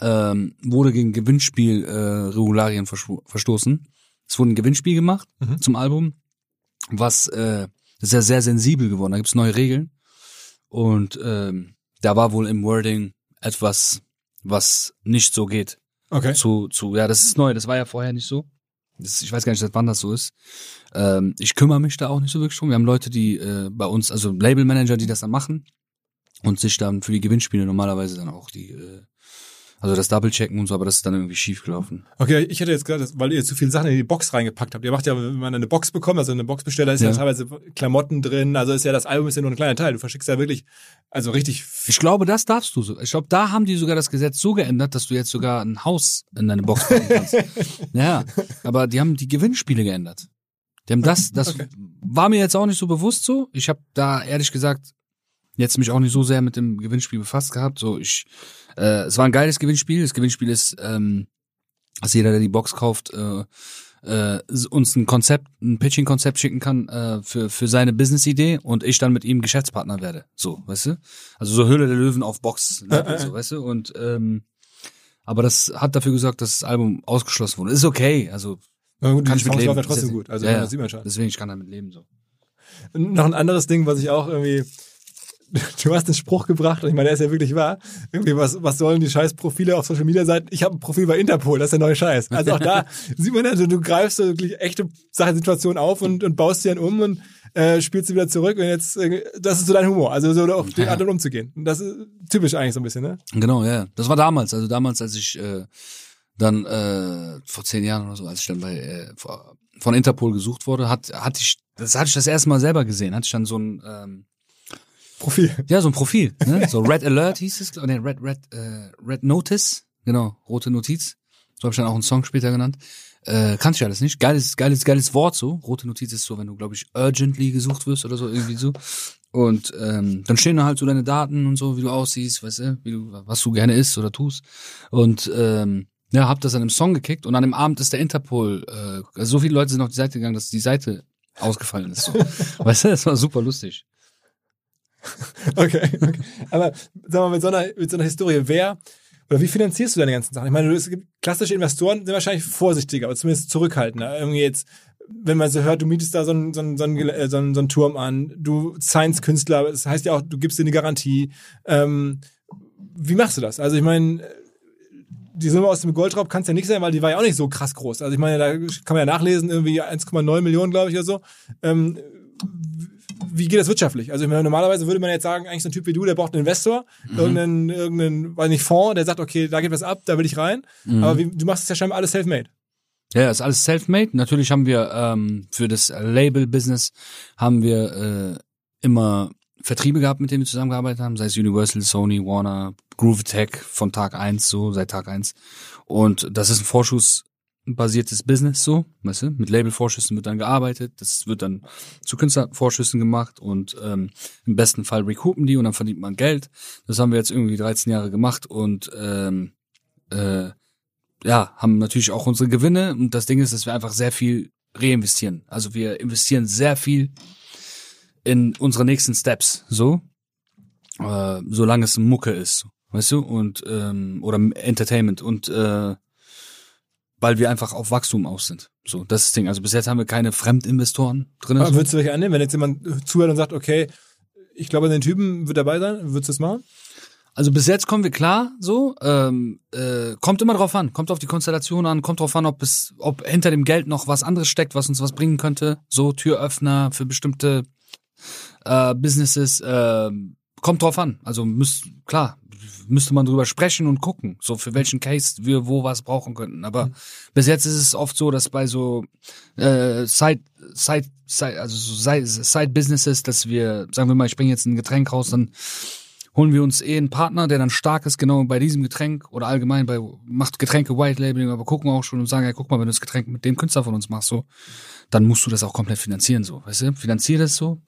ähm, wurde gegen Gewinnspiel äh, Regularien verstoßen. Es wurde ein Gewinnspiel gemacht Mhm. zum Album, was äh, ist ja sehr sensibel geworden. Da gibt's neue Regeln und ähm, da war wohl im Wording etwas, was nicht so geht. Okay. Zu zu ja, das ist neu. Das war ja vorher nicht so. Das, ich weiß gar nicht, seit wann das so ist. Ähm, ich kümmere mich da auch nicht so wirklich drum. Wir haben Leute, die äh, bei uns, also Labelmanager, die das dann machen und sich dann für die Gewinnspiele normalerweise dann auch die, äh, also das Double-Checken und so, aber das ist dann irgendwie schief gelaufen. Okay, ich hätte jetzt gerade, weil ihr zu viele Sachen in die Box reingepackt habt. Ihr macht ja, wenn man eine Box bekommt, also eine Boxbesteller, da ist ja. Ja. teilweise Klamotten drin, also ist ja das Album ist ja nur ein kleiner Teil. Du verschickst ja wirklich, also richtig. Ich glaube, das darfst du so. Ich glaube, da haben die sogar das Gesetz so geändert, dass du jetzt sogar ein Haus in deine Box packen kannst. (laughs) ja, aber die haben die Gewinnspiele geändert. Die haben das, das Okay. war mir jetzt auch nicht so bewusst so. Ich habe da ehrlich gesagt jetzt mich auch nicht so sehr mit dem Gewinnspiel befasst gehabt. So, ich, äh, es war ein geiles Gewinnspiel. Das Gewinnspiel ist, ähm, dass jeder, der die Box kauft, äh, äh, uns ein Konzept, ein Pitching-Konzept schicken kann äh, für für seine Business-Idee und ich dann mit ihm Geschäftspartner werde. So, weißt du? Also so Höhle der Löwen auf Box, Äh, (laughs) so, weißt du? Und ähm, aber das hat dafür gesorgt, dass das Album ausgeschlossen wurde. Ist okay, also Na gut, kann ich mit leben. ja trotzdem gut. Also ja, ja. das sieht man schon. Deswegen ich kann damit leben so. Noch ein anderes Ding, was ich auch irgendwie. Du hast einen Spruch gebracht und ich meine, der ist ja wirklich wahr. Irgendwie, was, was sollen die scheiß Profile auf Social Media Seiten? Ich habe ein Profil bei Interpol, das ist der neue Scheiß. Also auch da (laughs) sieht man, also du greifst so wirklich echte Sachen, Situationen auf und, und baust sie dann um und äh, spielst sie wieder zurück und jetzt, äh, das ist so dein Humor. Also so auf den Ja. anderen umzugehen. Und das ist typisch eigentlich so ein bisschen, ne? Genau, ja. Das war damals, also damals, als ich äh, dann äh, vor zehn Jahren oder so, als ich dann bei äh, von Interpol gesucht wurde, hat hatte ich das hatte ich das erste Mal selber gesehen, hatte ich dann so ein ähm, Profil. ja so ein Profil, ne? so Red Alert hieß es, nee, Red Red äh, Red Notice, genau rote Notiz, so habe ich dann auch einen Song später genannt. Äh, kannte ich alles nicht. Geiles, geiles, geiles Wort so. Rote Notiz ist so, wenn du, glaube ich, urgently gesucht wirst oder so, irgendwie so. Und ähm, dann stehen da halt so deine Daten und so, wie du aussiehst, weißt du, wie du, was du gerne isst oder tust. Und ähm, ja, hab das dann im Song gekickt und an dem Abend ist der Interpol, äh, also so viele Leute sind auf die Seite gegangen, dass die Seite ausgefallen ist. So. (laughs) weißt du, das war super lustig. (laughs) okay, okay. Aber sag mal, mit so einer, mit so einer Historie, wer oder wie finanzierst du deine ganzen Sachen? Ich meine, es gibt klassische Investoren sind wahrscheinlich vorsichtiger, aber zumindest zurückhaltender. Irgendwie jetzt, wenn man so hört, du mietest da so einen, so einen, so einen, äh, so einen, so einen Turm an, du Science-Künstler, das heißt ja auch, du gibst dir eine Garantie. Ähm, wie machst du das? Also ich meine, die Summe aus dem Goldraub kann es ja nicht sein, weil die war ja auch nicht so krass groß. Also ich meine, da kann man ja nachlesen, irgendwie 1,9 Millionen, glaube ich, oder so. Ähm, wie geht das wirtschaftlich? Also ich meine, normalerweise würde man jetzt sagen, eigentlich so ein Typ wie du, der braucht einen Investor, mhm. irgendeinen, irgendeinen, weiß nicht, Fonds, der sagt, okay, da geht was ab, da will ich rein. Mhm. Aber wie, du machst es ja scheinbar alles self-made. Ja, ist alles self-made. Natürlich haben wir ähm, für das Label-Business haben wir äh, immer Vertriebe gehabt, mit denen wir zusammengearbeitet haben, sei es Universal, Sony, Warner, Groove Tech von Tag eins so, seit Tag eins Und das ist ein vorschussbasiertes Business so, weißt du, mit Labelvorschüssen wird dann gearbeitet, das wird dann zu Künstlervorschüssen gemacht und ähm, im besten Fall recoupen die und dann verdient man Geld. Das haben wir jetzt irgendwie 13 Jahre gemacht und ähm, äh, ja, haben natürlich auch unsere Gewinne und das Ding ist, dass wir einfach sehr viel reinvestieren. Also wir investieren sehr viel in unsere nächsten Steps, so, äh, solange es Mucke ist, weißt du, und ähm, oder Entertainment und äh, weil wir einfach auf Wachstum aus sind. So, das ist das Ding. Also bis jetzt haben wir keine Fremdinvestoren drin. Aber würdest du welche annehmen, wenn jetzt jemand zuhört und sagt, okay, ich glaube, den Typen wird dabei sein, würdest du das machen? Also bis jetzt kommen wir klar, so ähm, äh, kommt immer drauf an, kommt auf die Konstellation an, kommt drauf an, ob es, ob hinter dem Geld noch was anderes steckt, was uns was bringen könnte, so Türöffner für bestimmte äh, Businesses, äh, kommt drauf an. Also müsst, klar, müsste man drüber sprechen und gucken, so für welchen Case wir wo was brauchen könnten. Aber mhm. bis jetzt ist es oft so, dass bei so äh, Side, Side, Side, also so Side, Side Businesses, dass wir, sagen wir mal, ich bringe jetzt ein Getränk raus, dann holen wir uns eh einen Partner, der dann stark ist, genau bei diesem Getränk oder allgemein bei, macht Getränke White Labeling, aber gucken auch schon und sagen, ja, guck mal, wenn du das Getränk mit dem Künstler von uns machst, so, dann musst du das auch komplett finanzieren, so, weißt du? Finanzier das so,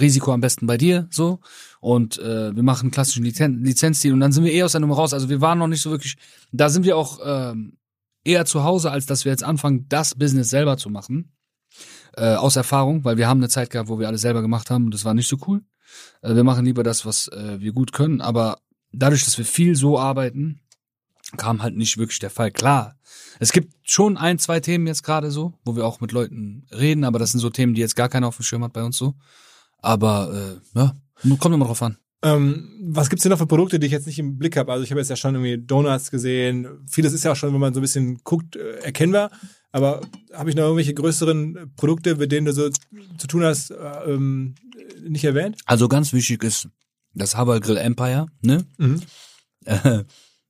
Risiko am besten bei dir, so, und äh, wir machen einen klassischen Lizen Lizenzdeal und dann sind wir eh aus der Nummer raus. Also wir waren noch nicht so wirklich, da sind wir auch ähm, eher zu Hause, als dass wir jetzt anfangen, das Business selber zu machen. Äh, aus Erfahrung, weil wir haben eine Zeit gehabt, wo wir alles selber gemacht haben und das war nicht so cool. Äh, wir machen lieber das, was äh, wir gut können, aber dadurch, dass wir viel so arbeiten, kam halt nicht wirklich der Fall. Klar, es gibt schon ein, zwei Themen jetzt gerade so, wo wir auch mit Leuten reden, aber das sind so Themen, die jetzt gar keiner auf dem Schirm hat bei uns so. Aber äh, ja, kommt immer drauf an. Ähm, was gibt's denn noch für Produkte, die ich jetzt nicht im Blick habe? Also ich habe jetzt ja schon irgendwie Donuts gesehen. Vieles ist ja auch schon, wenn man so ein bisschen guckt, äh, erkennbar. Aber habe ich noch irgendwelche größeren Produkte, mit denen du so zu tun hast, äh, ähm, nicht erwähnt? Also ganz wichtig ist das Haber Grill Empire, ne? Mhm. Äh,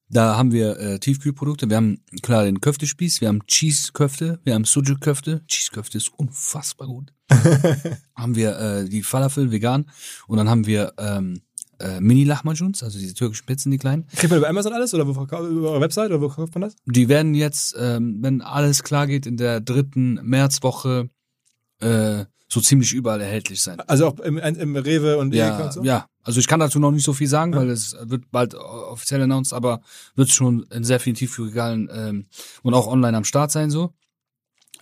da haben wir äh, Tiefkühlprodukte. Wir haben klar den Köftespieß, wir haben Cheese-Köfte, wir haben Sujuk-Köfte. Cheese-Köfte ist unfassbar gut. (laughs) haben wir äh, die Falafel vegan und dann haben wir ähm, äh, Mini-Lahmajuns, also diese türkischen Pizzen, die kleinen. Kriegt man über Amazon alles oder wo, über eure Website oder wo kauft man das? Die werden jetzt, ähm, wenn alles klar geht, in der dritten Märzwoche äh, so ziemlich überall erhältlich sein. Also auch im, im Rewe und ja, und so? Ja, also ich kann dazu noch nicht so viel sagen, ja. weil es wird bald offiziell announced, aber wird schon in sehr vielen Tiefkühlregalen ähm, und auch online am Start sein so.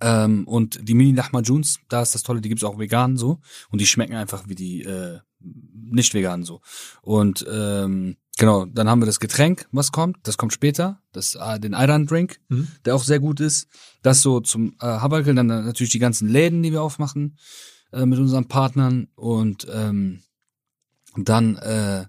Ähm, und die Mini Nachmajuns, da ist das Tolle, die gibt's auch vegan so und die schmecken einfach wie die äh, nicht vegan so. Und ähm, genau, dann haben wir das Getränk, was kommt, das kommt später, das äh, den Iron Drink, mhm. der auch sehr gut ist. Das so zum äh, Haberkel, dann natürlich die ganzen Läden, die wir aufmachen äh, mit unseren Partnern und ähm, dann äh,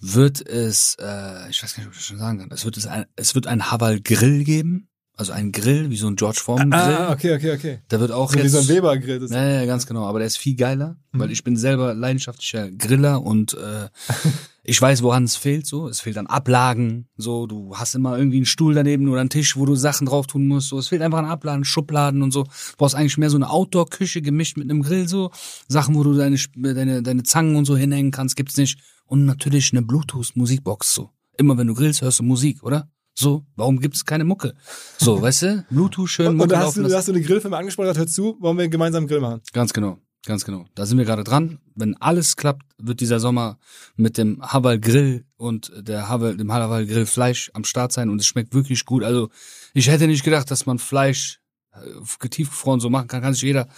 wird es, äh, ich weiß gar nicht, ob ich das schon sagen kann, es wird es ein, es wird ein Haval Grill geben. Also ein Grill, wie so ein George Foreman Grill. Ah, okay, okay, okay. Da wird auch so jetzt, wie so ein Weber Grill. Das ja, ja, ganz genau. Aber der ist viel geiler, mhm. weil ich bin selber leidenschaftlicher Griller und äh, (laughs) ich weiß, woran es fehlt. So, es fehlt an Ablagen. So, du hast immer irgendwie einen Stuhl daneben oder einen Tisch, wo du Sachen drauf tun musst. So, es fehlt einfach an Ablagen, Schubladen und so. Du brauchst eigentlich mehr so eine Outdoor-Küche gemischt mit einem Grill. So Sachen, wo du deine deine deine Zangen und so hinhängen kannst, gibt's nicht. Und natürlich eine Bluetooth-Musikbox. So, immer wenn du grillst, hörst du Musik, oder? So, warum gibt es keine Mucke? So, (laughs) weißt du? Bluetooth schön, und, Mucke und da hast, du, da hast du eine Grillfirma angesprochen, gesagt, hör zu, wollen wir gemeinsam einen Grill machen? Ganz genau, ganz genau. Da sind wir gerade dran. Wenn alles klappt, wird dieser Sommer mit dem Haval Grill und der Haval, dem Haval Grill Fleisch am Start sein und es schmeckt wirklich gut. Also, ich hätte nicht gedacht, dass man Fleisch äh, tiefgefroren so machen kann, kann sich jeder,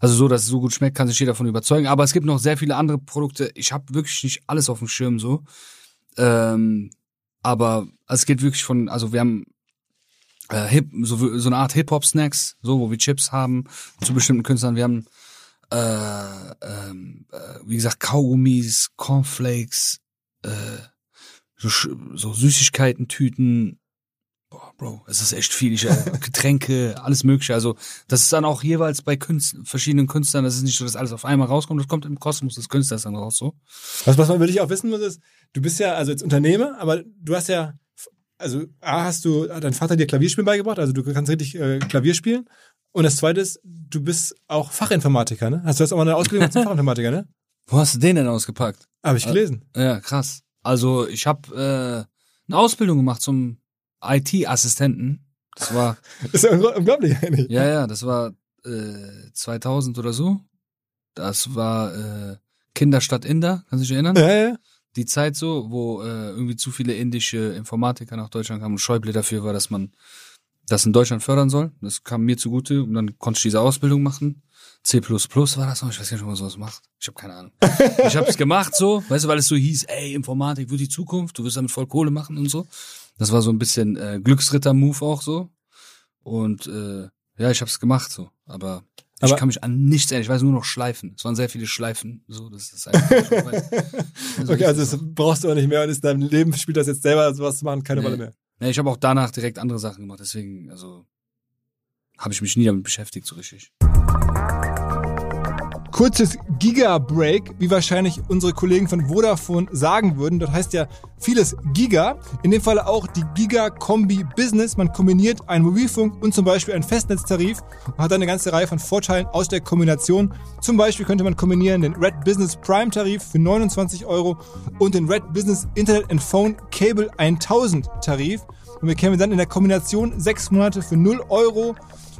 also so, dass es so gut schmeckt, kann sich jeder davon überzeugen. Aber es gibt noch sehr viele andere Produkte. Ich habe wirklich nicht alles auf dem Schirm so. Ähm, aber es geht wirklich von, also wir haben äh, Hip, so, so eine Art Hip-Hop-Snacks, so, wo wir Chips haben zu bestimmten Künstlern. Wir haben, äh, ähm, äh, wie gesagt, Kaugummis, Cornflakes, äh, so, so Süßigkeiten, Tüten. Boah, Bro, es ist echt viel. Ich, äh, (laughs) Getränke, alles mögliche. Also das ist dann auch jeweils bei Künst, verschiedenen Künstlern. Das ist nicht so, dass alles auf einmal rauskommt. Das kommt im Kosmos des Künstlers dann raus. So. Was, was man wirklich auch wissen muss, ist, du bist ja also jetzt Unternehmer, aber du hast ja also A, hast du, hat dein Vater dir Klavierspielen beigebracht, also du kannst richtig äh, Klavier spielen. Und das zweite ist, du bist auch Fachinformatiker, ne? Hast du das auch mal eine Ausbildung zum (laughs) Fachinformatiker, ne? Wo hast du den denn ausgepackt? Habe ich gelesen. Ja, krass. Also ich habe äh, eine Ausbildung gemacht zum IT-Assistenten. Das war. (laughs) das ist ja unglaublich eigentlich. Ja, ja, das war äh, 2000 oder so. Das war äh, Kinderstadt Inder, kannst du dich erinnern? Ja, ja die Zeit so, wo äh, irgendwie zu viele indische Informatiker nach Deutschland kamen und Schäuble dafür war, dass man das in Deutschland fördern soll. Das kam mir zugute und dann konnte ich diese Ausbildung machen. C++ war das noch, ich weiß gar nicht, ob man sowas macht. Ich habe keine Ahnung. ich habe es (laughs) gemacht so, weißt du, weil es so hieß, ey, Informatik wird die Zukunft, du wirst damit voll Kohle machen und so. Das war so ein bisschen äh, Glücksritter-Move auch so. Und äh, ja, ich habe es gemacht so, aber aber ich kann mich an nichts erinnern. Ich weiß nur noch Schleifen. Es waren sehr viele Schleifen. So, das ist einfach. (laughs) also okay, also das brauchst du auch nicht mehr und in deinem Leben spielt das jetzt selber sowas zu machen keine nee. Rolle mehr. Nee, ich habe auch danach direkt andere Sachen gemacht. Deswegen, also habe ich mich nie damit beschäftigt so richtig kurzes Giga-Break, wie wahrscheinlich unsere Kollegen von Vodafone sagen würden. Dort heißt ja vieles Giga. In dem Fall auch die Giga-Kombi Business. Man kombiniert einen Mobilfunk und zum Beispiel einen Festnetztarif und hat dann eine ganze Reihe von Vorteilen aus der Kombination. Zum Beispiel könnte man kombinieren den Red Business Prime Tarif für 29 Euro und den Red Business Internet and Phone Cable 1000 Tarif. Und wir kämen dann in der Kombination sechs Monate für 0 Euro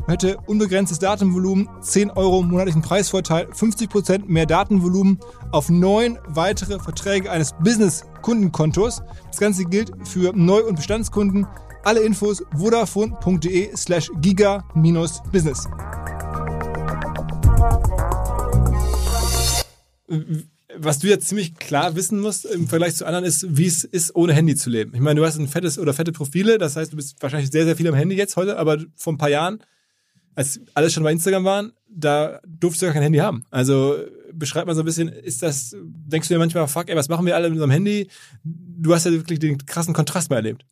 hätte unbegrenztes Datenvolumen, 10 Euro monatlichen Preisvorteil, 50% mehr Datenvolumen auf neun weitere Verträge eines Business-Kundenkontos. Das Ganze gilt für Neu- und Bestandskunden. Alle Infos vodafone.de slash giga-business. was du jetzt ziemlich klar wissen musst im Vergleich zu anderen ist, wie es ist, ohne Handy zu leben. Ich meine, du hast ein fettes oder fette Profile, das heißt, du bist wahrscheinlich sehr, sehr viel am Handy jetzt heute, aber vor ein paar Jahren als alles schon bei Instagram waren, da durftest du gar kein Handy haben. Also beschreib mal so ein bisschen, ist das, denkst du dir manchmal, fuck, ey, was machen wir alle mit unserem Handy? Du hast ja wirklich den krassen Kontrast mal erlebt.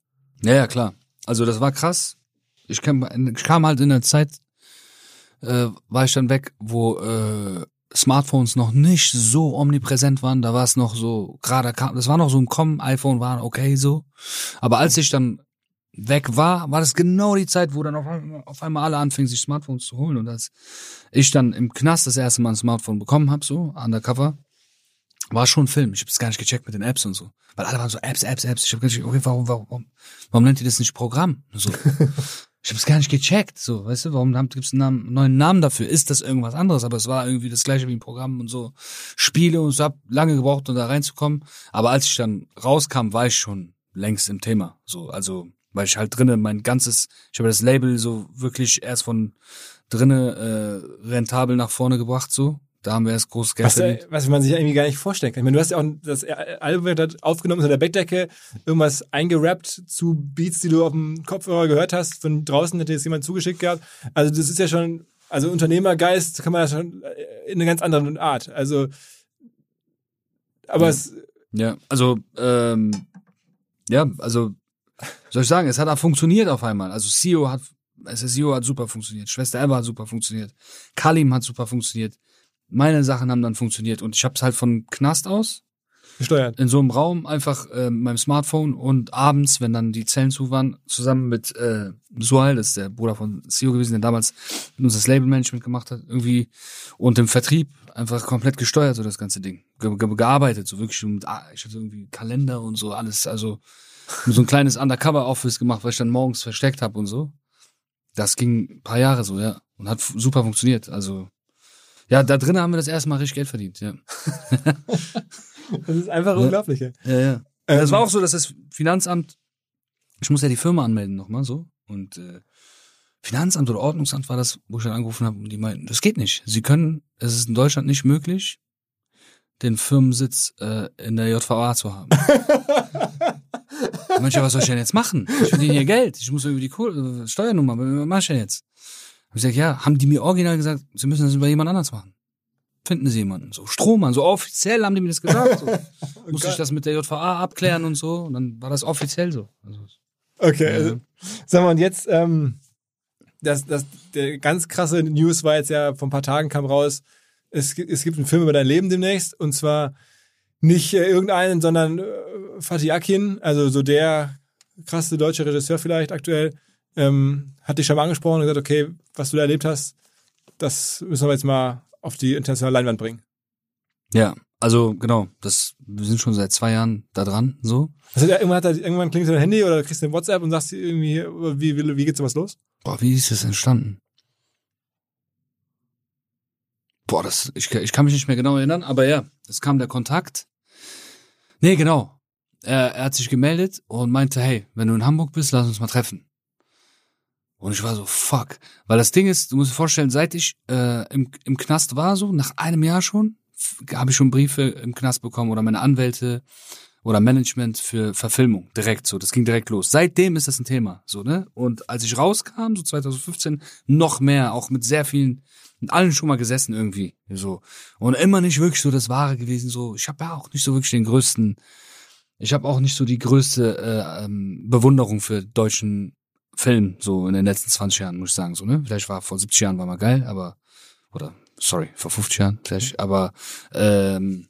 Ja, ja, klar. Also das war krass. Ich kam, ich kam halt in der Zeit, äh, war ich dann weg, wo äh, Smartphones noch nicht so omnipräsent waren. Da war es noch so, gerade kam, das war noch so ein Kommen, iPhone war okay so. Aber als ich dann weg war, war das genau die Zeit, wo dann auf, auf einmal alle anfingen, sich Smartphones zu holen. Und als ich dann im Knast das erste Mal ein Smartphone bekommen habe, so undercover, war schon ein Film. Ich habe es gar nicht gecheckt mit den Apps und so. Weil alle waren so Apps, Apps, Apps. Ich habe gar nicht, okay, warum, warum, warum nennt ihr das nicht Programm? So. (laughs) ich habe es gar nicht gecheckt. So, weißt du, warum gibt es einen Namen, neuen Namen dafür? Ist das irgendwas anderes? Aber es war irgendwie das gleiche wie ein Programm und so. Spiele und so hab lange gebraucht, um da reinzukommen. Aber als ich dann rauskam, war ich schon längst im Thema. So, also weil ich halt drinnen mein ganzes, ich habe das Label so wirklich erst von drinnen äh, rentabel nach vorne gebracht so. Da haben wir erst groß Geld was, verdient. Was man sich ja irgendwie gar nicht vorstellen kann. Ich meine, du hast ja auch das Album wird aufgenommen unter der Bettdecke, irgendwas eingerappt zu Beats, die du auf dem Kopfhörer gehört hast. Von draußen hätte jetzt jemand zugeschickt gehabt. Also das ist ja schon, also Unternehmergeist kann man ja schon in einer ganz anderen Art. Also, aber ja. es. Ja, also, ähm, ja, also soll ich sagen, es hat auch funktioniert auf einmal. Also CEO hat, SSEO hat super funktioniert, Schwester Eva hat super funktioniert, Kalim hat super funktioniert. Meine Sachen haben dann funktioniert und ich habe es halt von Knast aus gesteuert. In so einem Raum einfach äh, mit meinem Smartphone und abends, wenn dann die Zellen zu waren, zusammen mit äh, Sual, das ist der Bruder von CEO gewesen, der damals mit uns das Labelmanagement gemacht hat, irgendwie und im Vertrieb einfach komplett gesteuert so das ganze Ding, ge ge gearbeitet, so wirklich und ah, ich hatte irgendwie Kalender und so alles, also so ein kleines Undercover-Office gemacht, was ich dann morgens versteckt habe und so. Das ging ein paar Jahre so, ja. Und hat super funktioniert. Also, ja, da drinnen haben wir das erste Mal richtig Geld verdient, ja. (laughs) (laughs) das ist einfach ja. unglaublich, ja. Ja, ja. Ähm, das war auch so, dass das Finanzamt, ich muss ja die Firma anmelden nochmal so. Und äh, Finanzamt oder Ordnungsamt war das, wo ich dann angerufen habe und die meinten, das geht nicht. Sie können, es ist in Deutschland nicht möglich, den Firmensitz äh, in der JVA zu haben. Manche, was soll ich denn jetzt machen? Ich verdiene hier Geld. Ich muss irgendwie die Kohle, äh, Steuernummer, was mach ich denn jetzt? Hab ich gesagt, ja, haben die mir original gesagt, sie müssen das über jemand anders machen. Finden sie jemanden. So Strohmann, so offiziell haben die mir das gesagt. So. (laughs) Musste ich das mit der JVA abklären und so. Und dann war das offiziell so. Also, Okay, Ja. also, sag mal, und jetzt, ähm, das, das, der ganz krasse News war jetzt ja, vor ein paar Tagen kam raus, es, gibt- es gibt einen Film über dein Leben demnächst und zwar nicht äh, irgendeinen, sondern äh, Fatih Akin, also so der krasse deutsche Regisseur vielleicht aktuell, ähm, hat dich schon mal angesprochen und gesagt, okay, was du da erlebt hast, das müssen wir jetzt mal auf die internationale Leinwand bringen. ja, also genau, das, wir sind schon seit zwei Jahren da dran, so. Also irgendwann, hat er, irgendwann klingelt dein Handy oder kriegst du eine WhatsApp und sagst irgendwie, wie, wie, wie geht's sowas los? Boah, wie ist das entstanden? Boah, das, ich, ich kann mich nicht mehr genau erinnern, aber ja, es kam der Kontakt. Nee, genau. Er, er hat sich gemeldet und meinte, hey, wenn du in Hamburg bist, lass uns mal treffen. Und ich war so, fuck. Weil das Ding ist, du musst dir vorstellen, seit ich äh, im, im Knast war, so nach einem Jahr schon, habe ich schon Briefe im Knast bekommen oder meine Anwälte oder Management für Verfilmung direkt so. Das ging direkt los. Seitdem ist das ein Thema, so ne. Und als ich rauskam, so 2015, noch mehr, auch mit sehr vielen, mit allen schon mal gesessen irgendwie, so und immer nicht wirklich so das Wahre gewesen. So, ich habe ja auch nicht so wirklich den größten, ich habe auch nicht so die größte äh, ähm, Bewunderung für deutschen Film so in den letzten 20 Jahren, muss ich sagen, so ne. Vielleicht war vor 70 Jahren war mal geil, aber oder sorry vor 50 Jahren vielleicht, aber ähm,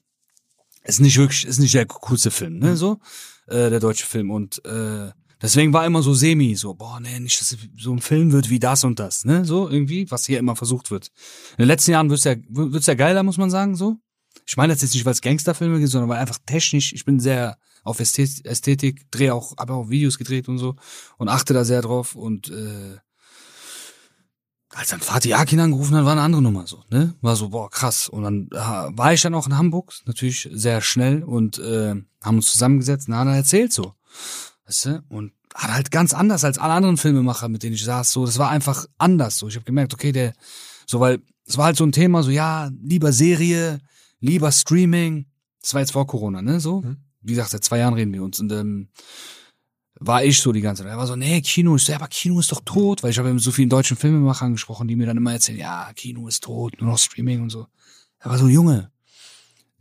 ist nicht wirklich, ist nicht der coolste Film, ne, so, äh, der deutsche Film und äh, deswegen war immer so semi, so, boah, nee, nicht, dass so ein Film wird wie das und das, ne, so irgendwie, was hier immer versucht wird. In den letzten Jahren wird's ja, wird's ja geiler, muss man sagen, so. Ich meine das jetzt nicht, weil es Gangsterfilme gibt, sondern weil einfach technisch, ich bin sehr auf Ästhet- Ästhetik, drehe auch, habe auch Videos gedreht und so und achte da sehr drauf und äh, als dann Fatih Akin angerufen hat, war eine andere Nummer so, ne? War so, boah, krass. Und dann äh, war ich dann auch in Hamburg, natürlich sehr schnell und äh, haben uns zusammengesetzt und hat er erzählt so. Weißt du? Und hat halt ganz anders als alle anderen Filmemacher, mit denen ich saß, so, das war einfach anders so. Ich habe gemerkt, okay, der so, weil es war halt so ein Thema, so ja, lieber Serie, lieber Streaming. Das war jetzt vor Corona, ne? So. Mhm. Wie gesagt, seit zwei Jahren reden wir uns. Und ähm, war ich so die ganze Zeit. Er war so, nee, Kino ist, ja, aber Kino ist doch tot, weil ich habe mit so vielen deutschen Filmemachern gesprochen, die mir dann immer erzählen, ja, Kino ist tot, nur noch Streaming und so. Er war so, Junge,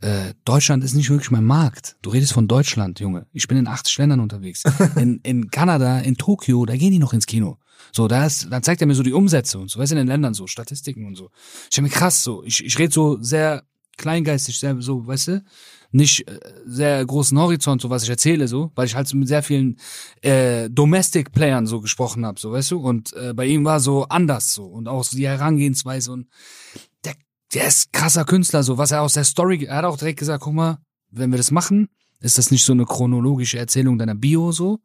äh, Deutschland ist nicht wirklich mein Markt. Du redest von Deutschland, Junge. Ich bin in 80 Ländern unterwegs. (laughs) In, in Kanada, in Tokio, da gehen die noch ins Kino. So, da ist, dann zeigt er mir so die Umsätze und so, weißt du, in den Ländern so, Statistiken und so. Ich hab mir krass so, ich, ich rede so sehr kleingeistig, sehr so, weißt du, nicht äh, sehr großen Horizont, so was ich erzähle, so, weil ich halt so mit sehr vielen äh, Domestic Playern so gesprochen habe, so, weißt du, und äh, bei ihm war so anders so. Und auch so die Herangehensweise und der, der ist krasser Künstler, so, was er aus der Story, er hat auch direkt gesagt, guck mal, wenn wir das machen, ist das nicht so eine chronologische Erzählung deiner Bio so,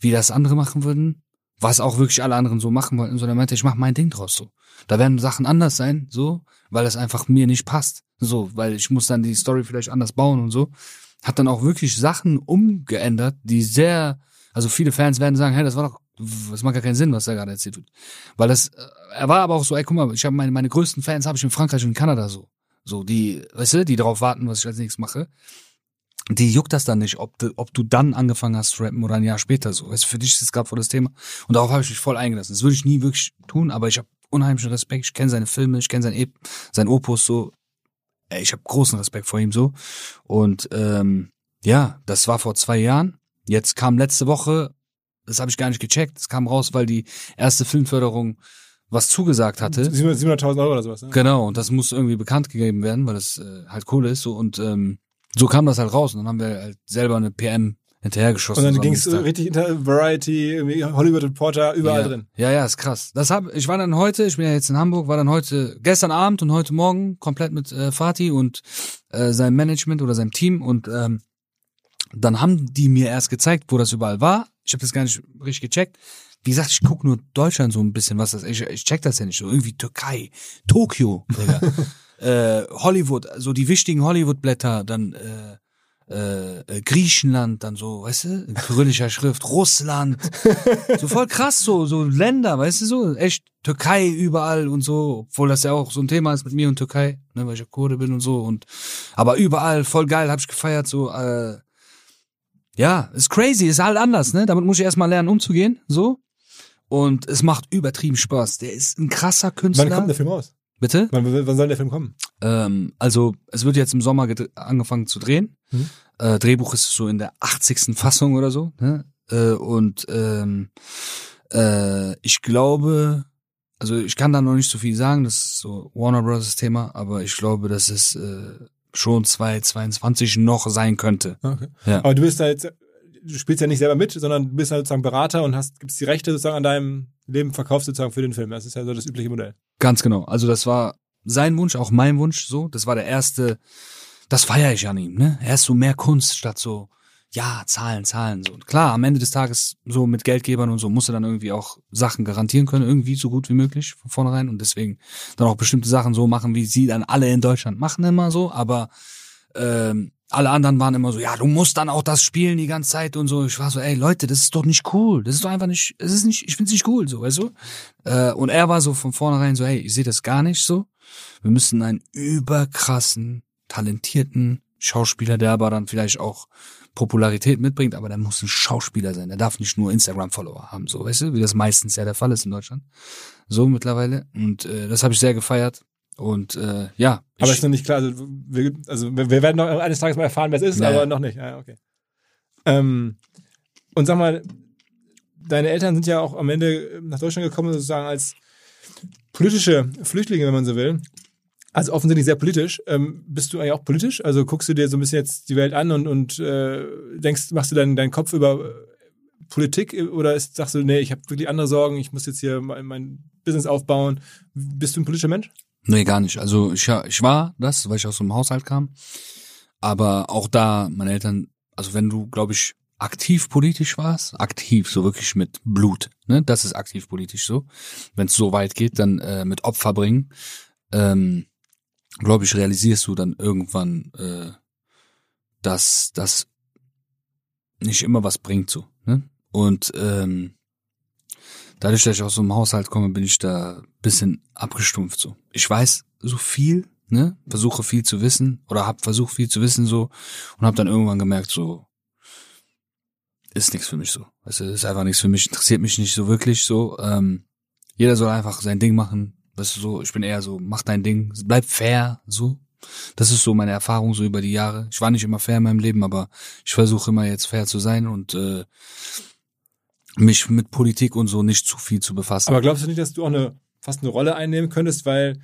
wie das andere machen würden, was auch wirklich alle anderen so machen wollten, sondern er meinte, ich mach mein Ding draus so. Da werden Sachen anders sein, so, weil es einfach mir nicht passt. So, weil ich muss dann die Story vielleicht anders bauen und so. Hat dann auch wirklich Sachen umgeändert, die sehr, also viele Fans werden sagen, hey, das war doch, das macht gar keinen Sinn, was da gerade erzählt wird. Weil das, äh, er war aber auch so, ey, guck mal, ich habe meine, meine größten Fans habe ich in Frankreich und in Kanada so. So, die, weißt du, die darauf warten, was ich als nächstes mache. Die juckt das dann nicht, ob du, ob du dann angefangen hast zu rappen oder ein Jahr später so. Weißt du, für dich ist es gerade voll das Thema. Und darauf habe ich mich voll eingelassen. Das würde ich nie wirklich tun, aber ich habe unheimlichen Respekt. Ich kenne seine Filme, ich kenne sein, Ep sein Opus so. Ich habe großen Respekt vor ihm so. Und ähm, ja, das war vor zwei Jahren. Jetzt kam letzte Woche, das habe ich gar nicht gecheckt, es kam raus, weil die erste Filmförderung was zugesagt hatte. 700.000 Euro oder sowas, ne? Genau, und das muss irgendwie bekannt gegeben werden, weil das äh, halt cool ist. So, und ähm, so kam das halt raus. Und dann haben wir halt selber eine PM hinterhergeschossen. Und dann ging es richtig hinter Variety, Hollywood Reporter, überall ja. drin. Ja, ja, ist krass. Das hab, ich war dann heute, ich bin ja jetzt in Hamburg, war dann heute, gestern Abend und heute Morgen komplett mit äh, Fatih und äh, seinem Management oder seinem Team und ähm, dann haben die mir erst gezeigt, wo das überall war. Ich habe das gar nicht richtig gecheckt. Wie gesagt, ich guck nur Deutschland so ein bisschen, was das ich, ich check das ja nicht so. Irgendwie Türkei, Tokio, Digga. (laughs) äh, Hollywood, so die wichtigen Hollywood-Blätter, dann äh, äh, äh, Griechenland, dann so, weißt du, in kyrillischer Schrift, Russland, so voll krass, so, so Länder, weißt du, so, echt, Türkei überall und so, obwohl das ja auch so ein Thema ist mit mir und Türkei, ne, weil ich ja Kurde bin und so und, aber überall, voll geil, hab ich gefeiert, so, äh, ja, ist crazy, ist halt anders, ne, damit muss ich erstmal lernen umzugehen, so, und es macht übertrieben Spaß, der ist ein krasser Künstler. Wann kommt der Film raus? Bitte? Wann, wann soll der Film kommen? Ähm, also es wird jetzt im Sommer angefangen zu drehen. Mhm. Äh, Drehbuch ist so in der 80. Fassung oder so. Ne? Äh, und ähm, äh, ich glaube, also ich kann da noch nicht so viel sagen, das ist so Warner Bros. Thema, aber ich glaube, dass es äh, schon 2022 noch sein könnte. Ah, Okay. Ja. Aber du bist da jetzt, du spielst ja nicht selber mit, sondern du bist halt sozusagen Berater und hast, gibst die Rechte sozusagen an deinem Leben verkauft sozusagen für den Film. Das ist ja so das übliche Modell. Ganz genau. Also das war sein Wunsch, auch mein Wunsch so. Das war der erste, das feiere ich an ihm, ne? Er ist so mehr Kunst statt so, ja, Zahlen, Zahlen. So. Und klar, am Ende des Tages, so mit Geldgebern und so, muss er dann irgendwie auch Sachen garantieren können, irgendwie so gut wie möglich von vornherein. Und deswegen dann auch bestimmte Sachen so machen, wie sie dann alle in Deutschland machen immer so. Aber ähm, alle anderen waren immer so, ja, du musst dann auch das spielen die ganze Zeit und so. Ich war so, ey Leute, das ist doch nicht cool. Das ist doch einfach nicht, es ist nicht, ich find's nicht cool, so, weißt du? Äh, und er war so von vornherein so, hey, ich sehe das gar nicht so. Wir müssen einen überkrassen, talentierten Schauspieler, der aber dann vielleicht auch Popularität mitbringt, aber der muss ein Schauspieler sein. Der darf nicht nur Instagram-Follower haben, so, weißt du, wie das meistens ja der Fall ist in Deutschland. So mittlerweile. Und äh, das habe ich sehr gefeiert. Und äh, ja. Aber ist noch nicht klar. Also wir, also wir werden noch eines Tages mal erfahren, wer es ist, Ja. aber noch nicht. Ja, okay. Ähm, und sag mal, deine Eltern sind ja auch am Ende nach Deutschland gekommen, sozusagen als politische Flüchtlinge, wenn man so will. Also offensichtlich sehr politisch. Ähm, bist du eigentlich auch politisch? Also guckst du dir so ein bisschen jetzt die Welt an und, und äh, denkst, machst du dann deinen Kopf über äh, Politik oder ist, sagst du, nee, ich habe wirklich andere Sorgen, ich muss jetzt hier mein, mein Business aufbauen. Bist du ein politischer Mensch? Nee, gar nicht. Also ich, ich war das, weil ich aus so einem Haushalt kam. Aber auch da, meine Eltern, also wenn du, glaube ich, aktiv politisch warst, aktiv, so wirklich mit Blut, ne, das ist aktiv politisch so. Wenn es so weit geht, dann äh, mit Opfer bringen, ähm, glaube ich, realisierst du dann irgendwann, äh, dass das nicht immer was bringt so. Ne? Und ähm, dadurch, dass ich aus so einem Haushalt komme, bin ich da bisschen abgestumpft so. Ich weiß so viel, ne, versuche viel zu wissen oder hab versucht viel zu wissen so und habe dann irgendwann gemerkt so ist nichts für mich so. Weißt du, ist einfach nichts für mich, interessiert mich nicht so wirklich so. Ähm, jeder soll einfach sein Ding machen. Weißt du, so, ich bin eher so, mach dein Ding, bleib fair, so. Das ist so meine Erfahrung so über die Jahre. Ich war nicht immer fair in meinem Leben, aber ich versuche immer jetzt fair zu sein und äh, mich mit Politik und so nicht zu viel zu befassen. Aber glaubst du nicht, dass du auch eine fast eine Rolle einnehmen könntest, weil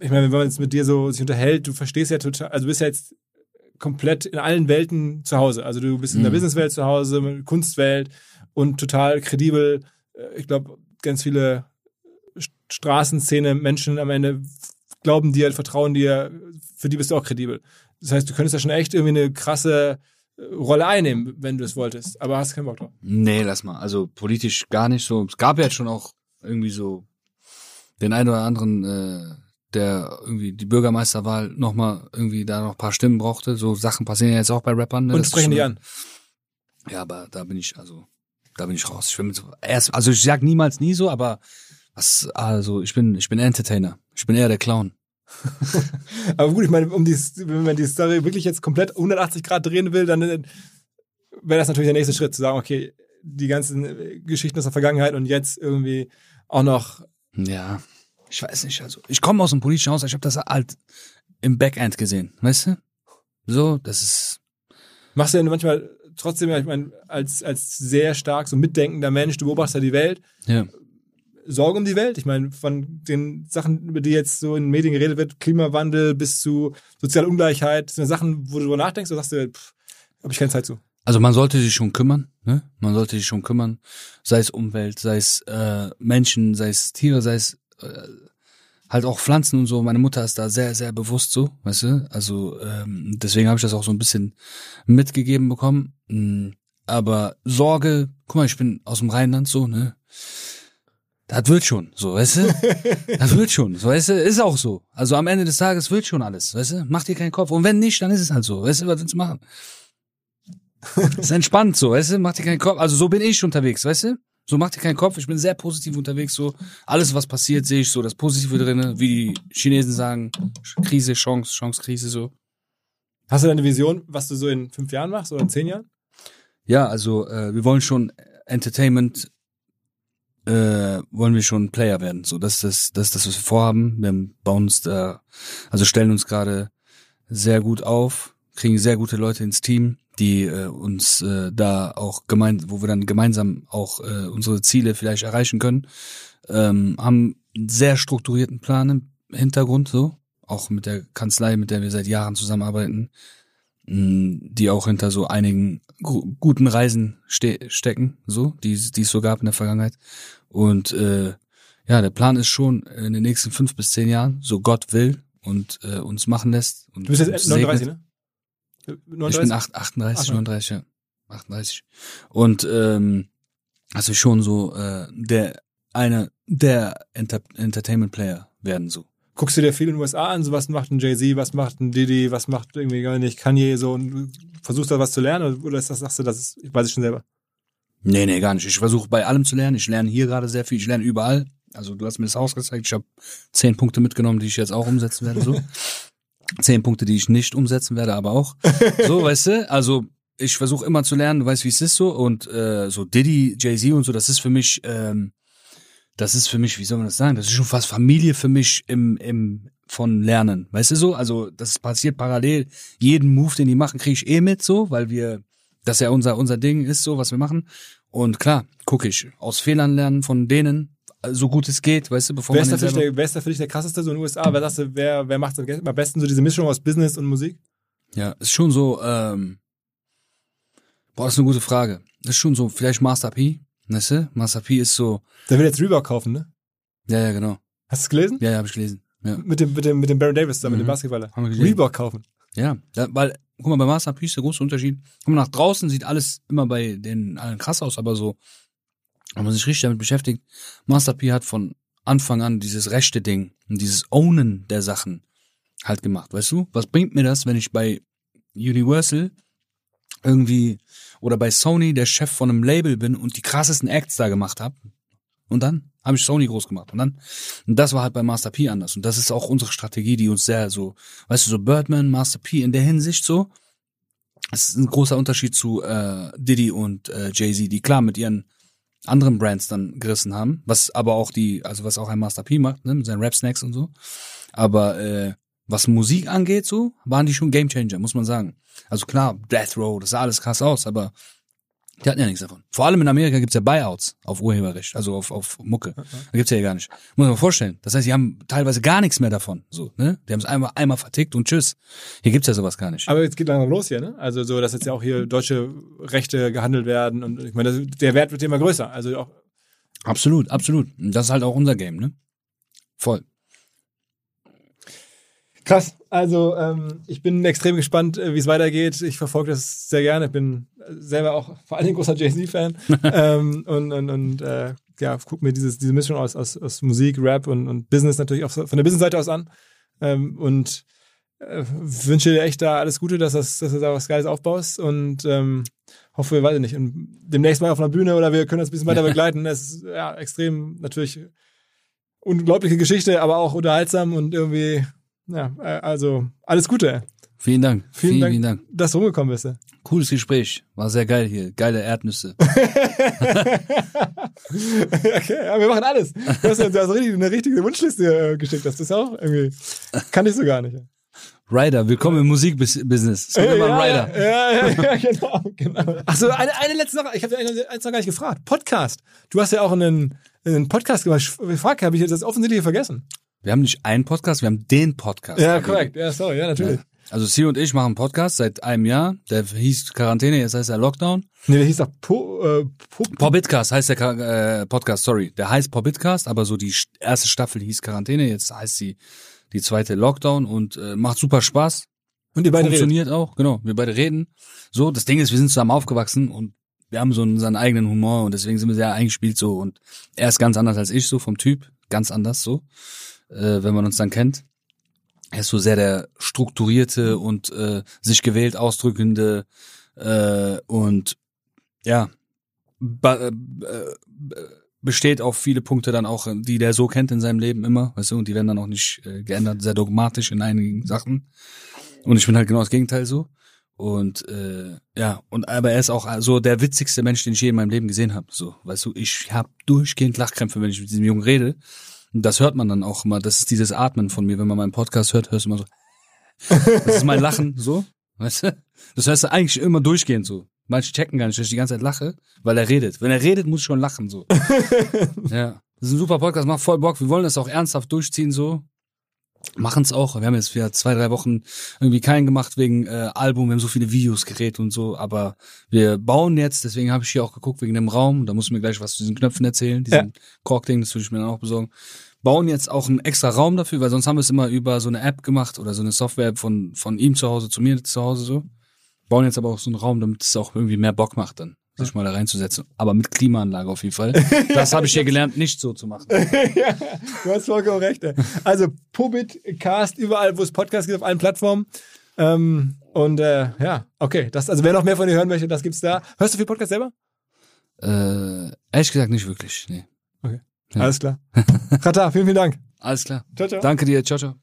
ich meine, wenn man jetzt mit dir so sich unterhält, du verstehst ja total, also du bist ja jetzt komplett in allen Welten zu Hause. Also du bist in der Mhm. Businesswelt zu Hause, Kunstwelt und total kredibel. Ich glaube, ganz viele St- Straßenszene Menschen am Ende glauben dir, vertrauen dir, für die bist du auch kredibel. Das heißt, du könntest ja schon echt irgendwie eine krasse Rolle einnehmen, wenn du es wolltest, aber hast keinen Bock drauf. Nee, lass mal. Also politisch gar nicht so. Es gab ja jetzt schon auch irgendwie so den einen oder anderen, äh, der irgendwie die Bürgermeisterwahl nochmal irgendwie da noch ein paar Stimmen brauchte. So Sachen passieren ja jetzt auch bei Rappern. Ne? Und Das sprechen die an. Ja, aber da bin ich, also, da bin ich raus. Ich bin mit, so- erst, also ich sag niemals nie so, aber was, also ich bin, ich bin Entertainer. Ich bin eher der Clown. (laughs) Aber gut, ich meine, um die, wenn man die Story wirklich jetzt komplett 180 Grad drehen will, dann äh, wäre das natürlich der nächste Schritt, zu sagen, okay, die ganzen äh, Geschichten aus der Vergangenheit und jetzt irgendwie auch noch. Ja, ich weiß nicht. Also ich komme aus dem politischen Haus, ich habe das halt im Backend gesehen, weißt du? So, das ist Machst du denn manchmal trotzdem, ich meine, als, als sehr stark so mitdenkender Mensch, du beobachtest ja die Welt, ja. Sorge um die Welt. Ich meine, von den Sachen, über die jetzt so in den Medien geredet wird, Klimawandel bis zu soziale Ungleichheit, sind Sachen, wo du drüber nachdenkst, oder sagst pff, habe ich keine Zeit zu. Also man sollte sich schon kümmern, ne? Man sollte sich schon kümmern, sei es Umwelt, sei es äh, Menschen, sei es Tiere, sei es äh, halt auch Pflanzen und so. Meine Mutter ist da sehr, sehr bewusst so, weißt du? Also ähm, deswegen habe ich das auch so ein bisschen mitgegeben bekommen. Mm, Aber Sorge, guck mal, ich bin aus dem Rheinland so, ne? Das wird schon, so, weißt du? (laughs) Das wird schon, so, weißt du? Ist auch so. Also am Ende des Tages wird schon alles, weißt du? Mach dir keinen Kopf. Und wenn nicht, dann ist es halt so, weißt du? Was willst du machen? (laughs) ist entspannt so, weißt du? Mach dir keinen Kopf. Also so bin ich unterwegs, weißt du? So mach dir keinen Kopf. Ich bin sehr positiv unterwegs, so. Alles, was passiert, sehe ich so das Positive drinne, wie die Chinesen sagen. Krise, Chance, Chance, Krise, so. Hast du deine Vision, was du so in fünf Jahren machst oder in zehn Jahren? Ja, also äh, wir wollen schon Entertainment äh, wollen wir schon Player werden. So, das ist das, das ist das, was wir vorhaben. Wir bauen uns da, also stellen uns gerade sehr gut auf, kriegen sehr gute Leute ins Team, die äh, uns äh, da auch gemein, wo wir dann gemeinsam auch äh, unsere Ziele vielleicht erreichen können. Ähm, haben einen sehr strukturierten Plan im Hintergrund, so auch mit der Kanzlei, mit der wir seit Jahren zusammenarbeiten, mh, die auch hinter so einigen gu guten Reisen ste stecken, so die es so gab in der Vergangenheit. Und äh, ja, der Plan ist schon in den nächsten fünf bis zehn Jahren, so Gott will und äh, uns machen lässt. Und Du bist jetzt uns 39, segnet. ne? Ich 39? bin acht- 38, Ach, 39, ja. 38. Und ähm, also schon so äh, der eine der Enter Entertainment Player werden so. Guckst du dir viel in den USA an, so was macht ein Jay-Z, was macht ein Diddy, was macht irgendwie gar nicht Kanye so und du versuchst da was zu lernen oder ist das, sagst du, das ist, ich weiß ich schon selber. Nee, nee, gar nicht. Ich versuche bei allem zu lernen. Ich lerne hier gerade sehr viel. Ich lerne überall. Also du hast mir das Haus gezeigt. Ich habe zehn Punkte mitgenommen, die ich jetzt auch umsetzen werde. So (laughs) zehn Punkte, die ich nicht umsetzen werde, aber auch. So, (laughs) weißt du. Also ich versuche immer zu lernen. Du weißt, wie es ist so. Und äh, so Diddy, Jay Z und so. Das ist für mich. Ähm, das ist für mich. Wie soll man das sagen? Das ist schon fast Familie für mich im im von Lernen. Weißt du so? Also das passiert parallel. Jeden Move, den die machen, kriege ich eh mit so, weil wir das ja unser unser Ding ist so, was wir machen. Und klar, gucke ich aus Fehlern lernen von denen, so gut es geht, weißt du, bevor Wer man ist, der, wer ist da für dich der krasseste so in den USA? Wer sagst du, wer, wer macht am besten so diese Mischung aus Business und Musik? Ja, ist schon so, ähm, boah, das ist eine gute Frage. Das ist schon so, vielleicht Master P, weißt du? Master P ist so, Der will jetzt Reebok kaufen, ne? ja, ja, genau. Hast du es gelesen? Ja, ja, habe ich gelesen. Ja, Mit dem, mit dem, mit dem Baron Davis da, mit dem Mhm. Basketballer. haben wir gelesen. Reebok kaufen. Ja, weil, guck mal, bei Master P ist der große Unterschied. Guck mal, nach draußen sieht alles immer bei den allen krass aus, aber so, wenn man sich richtig damit beschäftigt, Master P hat von Anfang an dieses rechte Ding und dieses Ownen der Sachen halt gemacht, weißt du? Was bringt mir das, wenn ich bei Universal irgendwie oder bei Sony der Chef von einem Label bin und die krassesten Acts da gemacht habe? Und dann habe ich Sony groß gemacht. Und dann, und das war halt bei Master P anders. Und das ist auch unsere Strategie, die uns sehr so, weißt du, so Birdman, Master P in der Hinsicht so. Es ist ein großer Unterschied zu äh, Diddy und äh, Jay-Z, die klar mit ihren anderen Brands dann gerissen haben, was aber auch die, also was auch ein Master P macht, ne, mit seinen Rap-Snacks und so. Aber äh, was Musik angeht, so, waren die schon Gamechanger, muss man sagen. Also klar, Death Row, das sah alles krass aus, aber die hatten ja nichts davon. Vor allem in Amerika gibt's ja Buyouts auf Urheberrecht, also auf, auf Mucke. Da gibt's ja hier gar nicht. Muss man mal vorstellen. Das heißt, die haben teilweise gar nichts mehr davon. So, ne? Die haben es einmal, einmal vertickt und tschüss. Hier gibt's ja sowas gar nicht. Aber jetzt geht langsam los hier, ne? Also so, dass jetzt ja auch hier deutsche Rechte gehandelt werden und ich meine, das, der Wert wird immer größer. Also auch Absolut, absolut. Und Das ist halt auch unser Game, ne? Voll. Krass. Also ähm, ich bin extrem gespannt, äh, wie es weitergeht. Ich verfolge das sehr gerne. Ich bin selber auch vor allem großer Jay-Z-Fan (laughs) ähm, und und, und äh, ja, guck mir dieses, diese Mischung aus, aus, aus Musik, Rap und, und Business natürlich auch von der Business-Seite aus an ähm, und äh, wünsche dir echt da alles Gute, dass, das, dass du da was Geiles aufbaust und ähm, hoffe, weiß ich nicht, und demnächst mal auf einer Bühne oder wir können das ein bisschen weiter (laughs) begleiten. Es ist ja extrem natürlich unglaubliche Geschichte, aber auch unterhaltsam und irgendwie, ja, äh, also alles Gute, Vielen Dank. Vielen Vielen, Dank. vielen Dank. dass du rumgekommen bist. Cooles Gespräch. War sehr geil hier. Geile Erdnüsse. (laughs) okay, ja, wir machen alles. Du hast ja du hast eine richtige Wunschliste äh, geschickt. Das ist auch irgendwie, kann ich so gar nicht. Rider, willkommen im Musikbusiness. Immer einen Rider. Ja, ja, ja, (laughs) genau, genau. (laughs) Ach so, eine, eine letzte Sache. Ich habe dir eins noch gar nicht gefragt. Podcast. Du hast ja auch einen, einen Podcast gemacht. Ich frage, habe ich jetzt das offensichtlich vergessen? Wir haben nicht einen Podcast, wir haben den Podcast. Ja, korrekt. Ja, sorry, ja, natürlich. Also Sie und ich machen einen Podcast seit einem Jahr. Der hieß Quarantäne, jetzt heißt er Lockdown. Nee, der hieß doch po, äh, po, Pobbitcast heißt der äh, Podcast, sorry. Der heißt Pobbitcast, aber so die st- erste Staffel hieß Quarantäne, jetzt heißt sie die zweite Lockdown und äh, macht super Spaß. Und ihr beide redet. Funktioniert auch, genau. Wir beide reden. So, das Ding ist, wir sind zusammen aufgewachsen und wir haben so unseren eigenen Humor und deswegen sind wir sehr eingespielt so und er ist ganz anders als ich so vom Typ, ganz anders so, äh, wenn man uns dann kennt. Er ist so sehr der strukturierte und äh, sich gewählt ausdrückende äh, und ja, äh, besteht auf viele Punkte dann auch, die der so kennt in seinem Leben immer, weißt du, und die werden dann auch nicht äh, geändert, sehr dogmatisch in einigen Sachen. Und ich bin halt genau das Gegenteil so. Und äh, ja, und aber er ist auch so der witzigste Mensch, den ich je in meinem Leben gesehen habe. So, weißt du, ich habe durchgehend Lachkrämpfe, wenn ich mit diesem Jungen rede. Das hört man dann auch immer. Das ist dieses Atmen von mir. Wenn man meinen Podcast hört, hörst du immer so. Das ist mein Lachen, so, weißt du? Das hörst du eigentlich immer durchgehend so. Manche checken gar nicht, dass ich die ganze Zeit lache, weil er redet. Wenn er redet, muss ich schon lachen, so. (laughs) ja. Das ist ein super Podcast, macht voll Bock. Wir wollen das auch ernsthaft durchziehen, so. Machen es auch. Wir haben jetzt wieder zwei, drei Wochen irgendwie keinen gemacht wegen äh, Album. Wir haben so viele Videos gedreht und so. Aber wir bauen jetzt, deswegen habe ich hier auch geguckt wegen dem Raum. Da muss ich mir gleich was zu diesen Knöpfen erzählen, diesen ja. Kork-Ding, das würde ich mir dann auch besorgen. Bauen jetzt auch einen extra Raum dafür, weil sonst haben wir es immer über so eine App gemacht oder so eine Software von, von ihm zu Hause zu mir zu Hause so. Bauen jetzt aber auch so einen Raum, damit es auch irgendwie mehr Bock macht dann sich mal da reinzusetzen. Aber mit Klimaanlage auf jeden Fall. Das habe ich hier gelernt, nicht so zu machen. (laughs) ja, du hast vollkommen recht. Also Pubit, Cast, überall, wo es Podcasts gibt, auf allen Plattformen. Ähm, und äh, ja, okay. Das, also wer noch mehr von dir hören möchte, das gibt's da. Hörst du viel Podcast selber? Äh, ehrlich gesagt nicht wirklich. Nee. Okay. Ja. Alles klar. Rata, vielen, vielen Dank. Alles klar. Ciao, ciao. Danke dir. Ciao, ciao.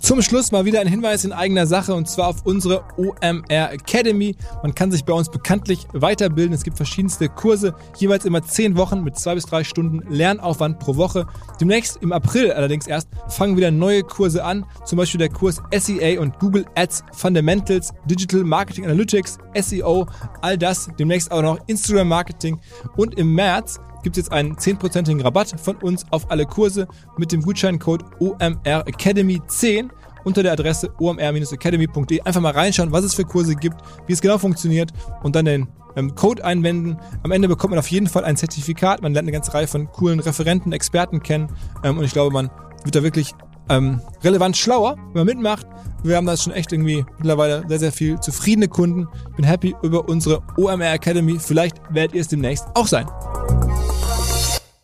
Zum Schluss mal wieder ein Hinweis in eigener Sache und zwar auf unsere OMR Academy. Man kann sich bei uns bekanntlich weiterbilden. Es gibt verschiedenste Kurse, jeweils immer zehn Wochen mit zwei bis drei Stunden Lernaufwand pro Woche. Demnächst im April allerdings erst fangen wieder neue Kurse an. Zum Beispiel der Kurs SEA und Google Ads Fundamentals, Digital Marketing Analytics, SEO, all das. Demnächst auch noch Instagram Marketing und im März gibt es jetzt einen 10%igen Rabatt von uns auf alle Kurse mit dem Gutscheincode OMR Academy 10 unter der Adresse omr-academy.de. Einfach mal reinschauen, was es für Kurse gibt, wie es genau funktioniert und dann den ähm, Code einwenden. Am Ende bekommt man auf jeden Fall ein Zertifikat. Man lernt eine ganze Reihe von coolen Referenten, Experten kennen ähm, und ich glaube, man wird da wirklich ähm, relevant schlauer, wenn man mitmacht. Wir haben da schon echt irgendwie mittlerweile sehr, sehr viel zufriedene Kunden. Ich bin happy über unsere OMR Academy. Vielleicht werdet ihr es demnächst auch sein.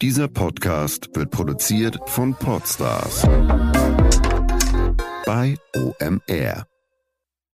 Dieser Podcast wird produziert von Podstars bei OMR.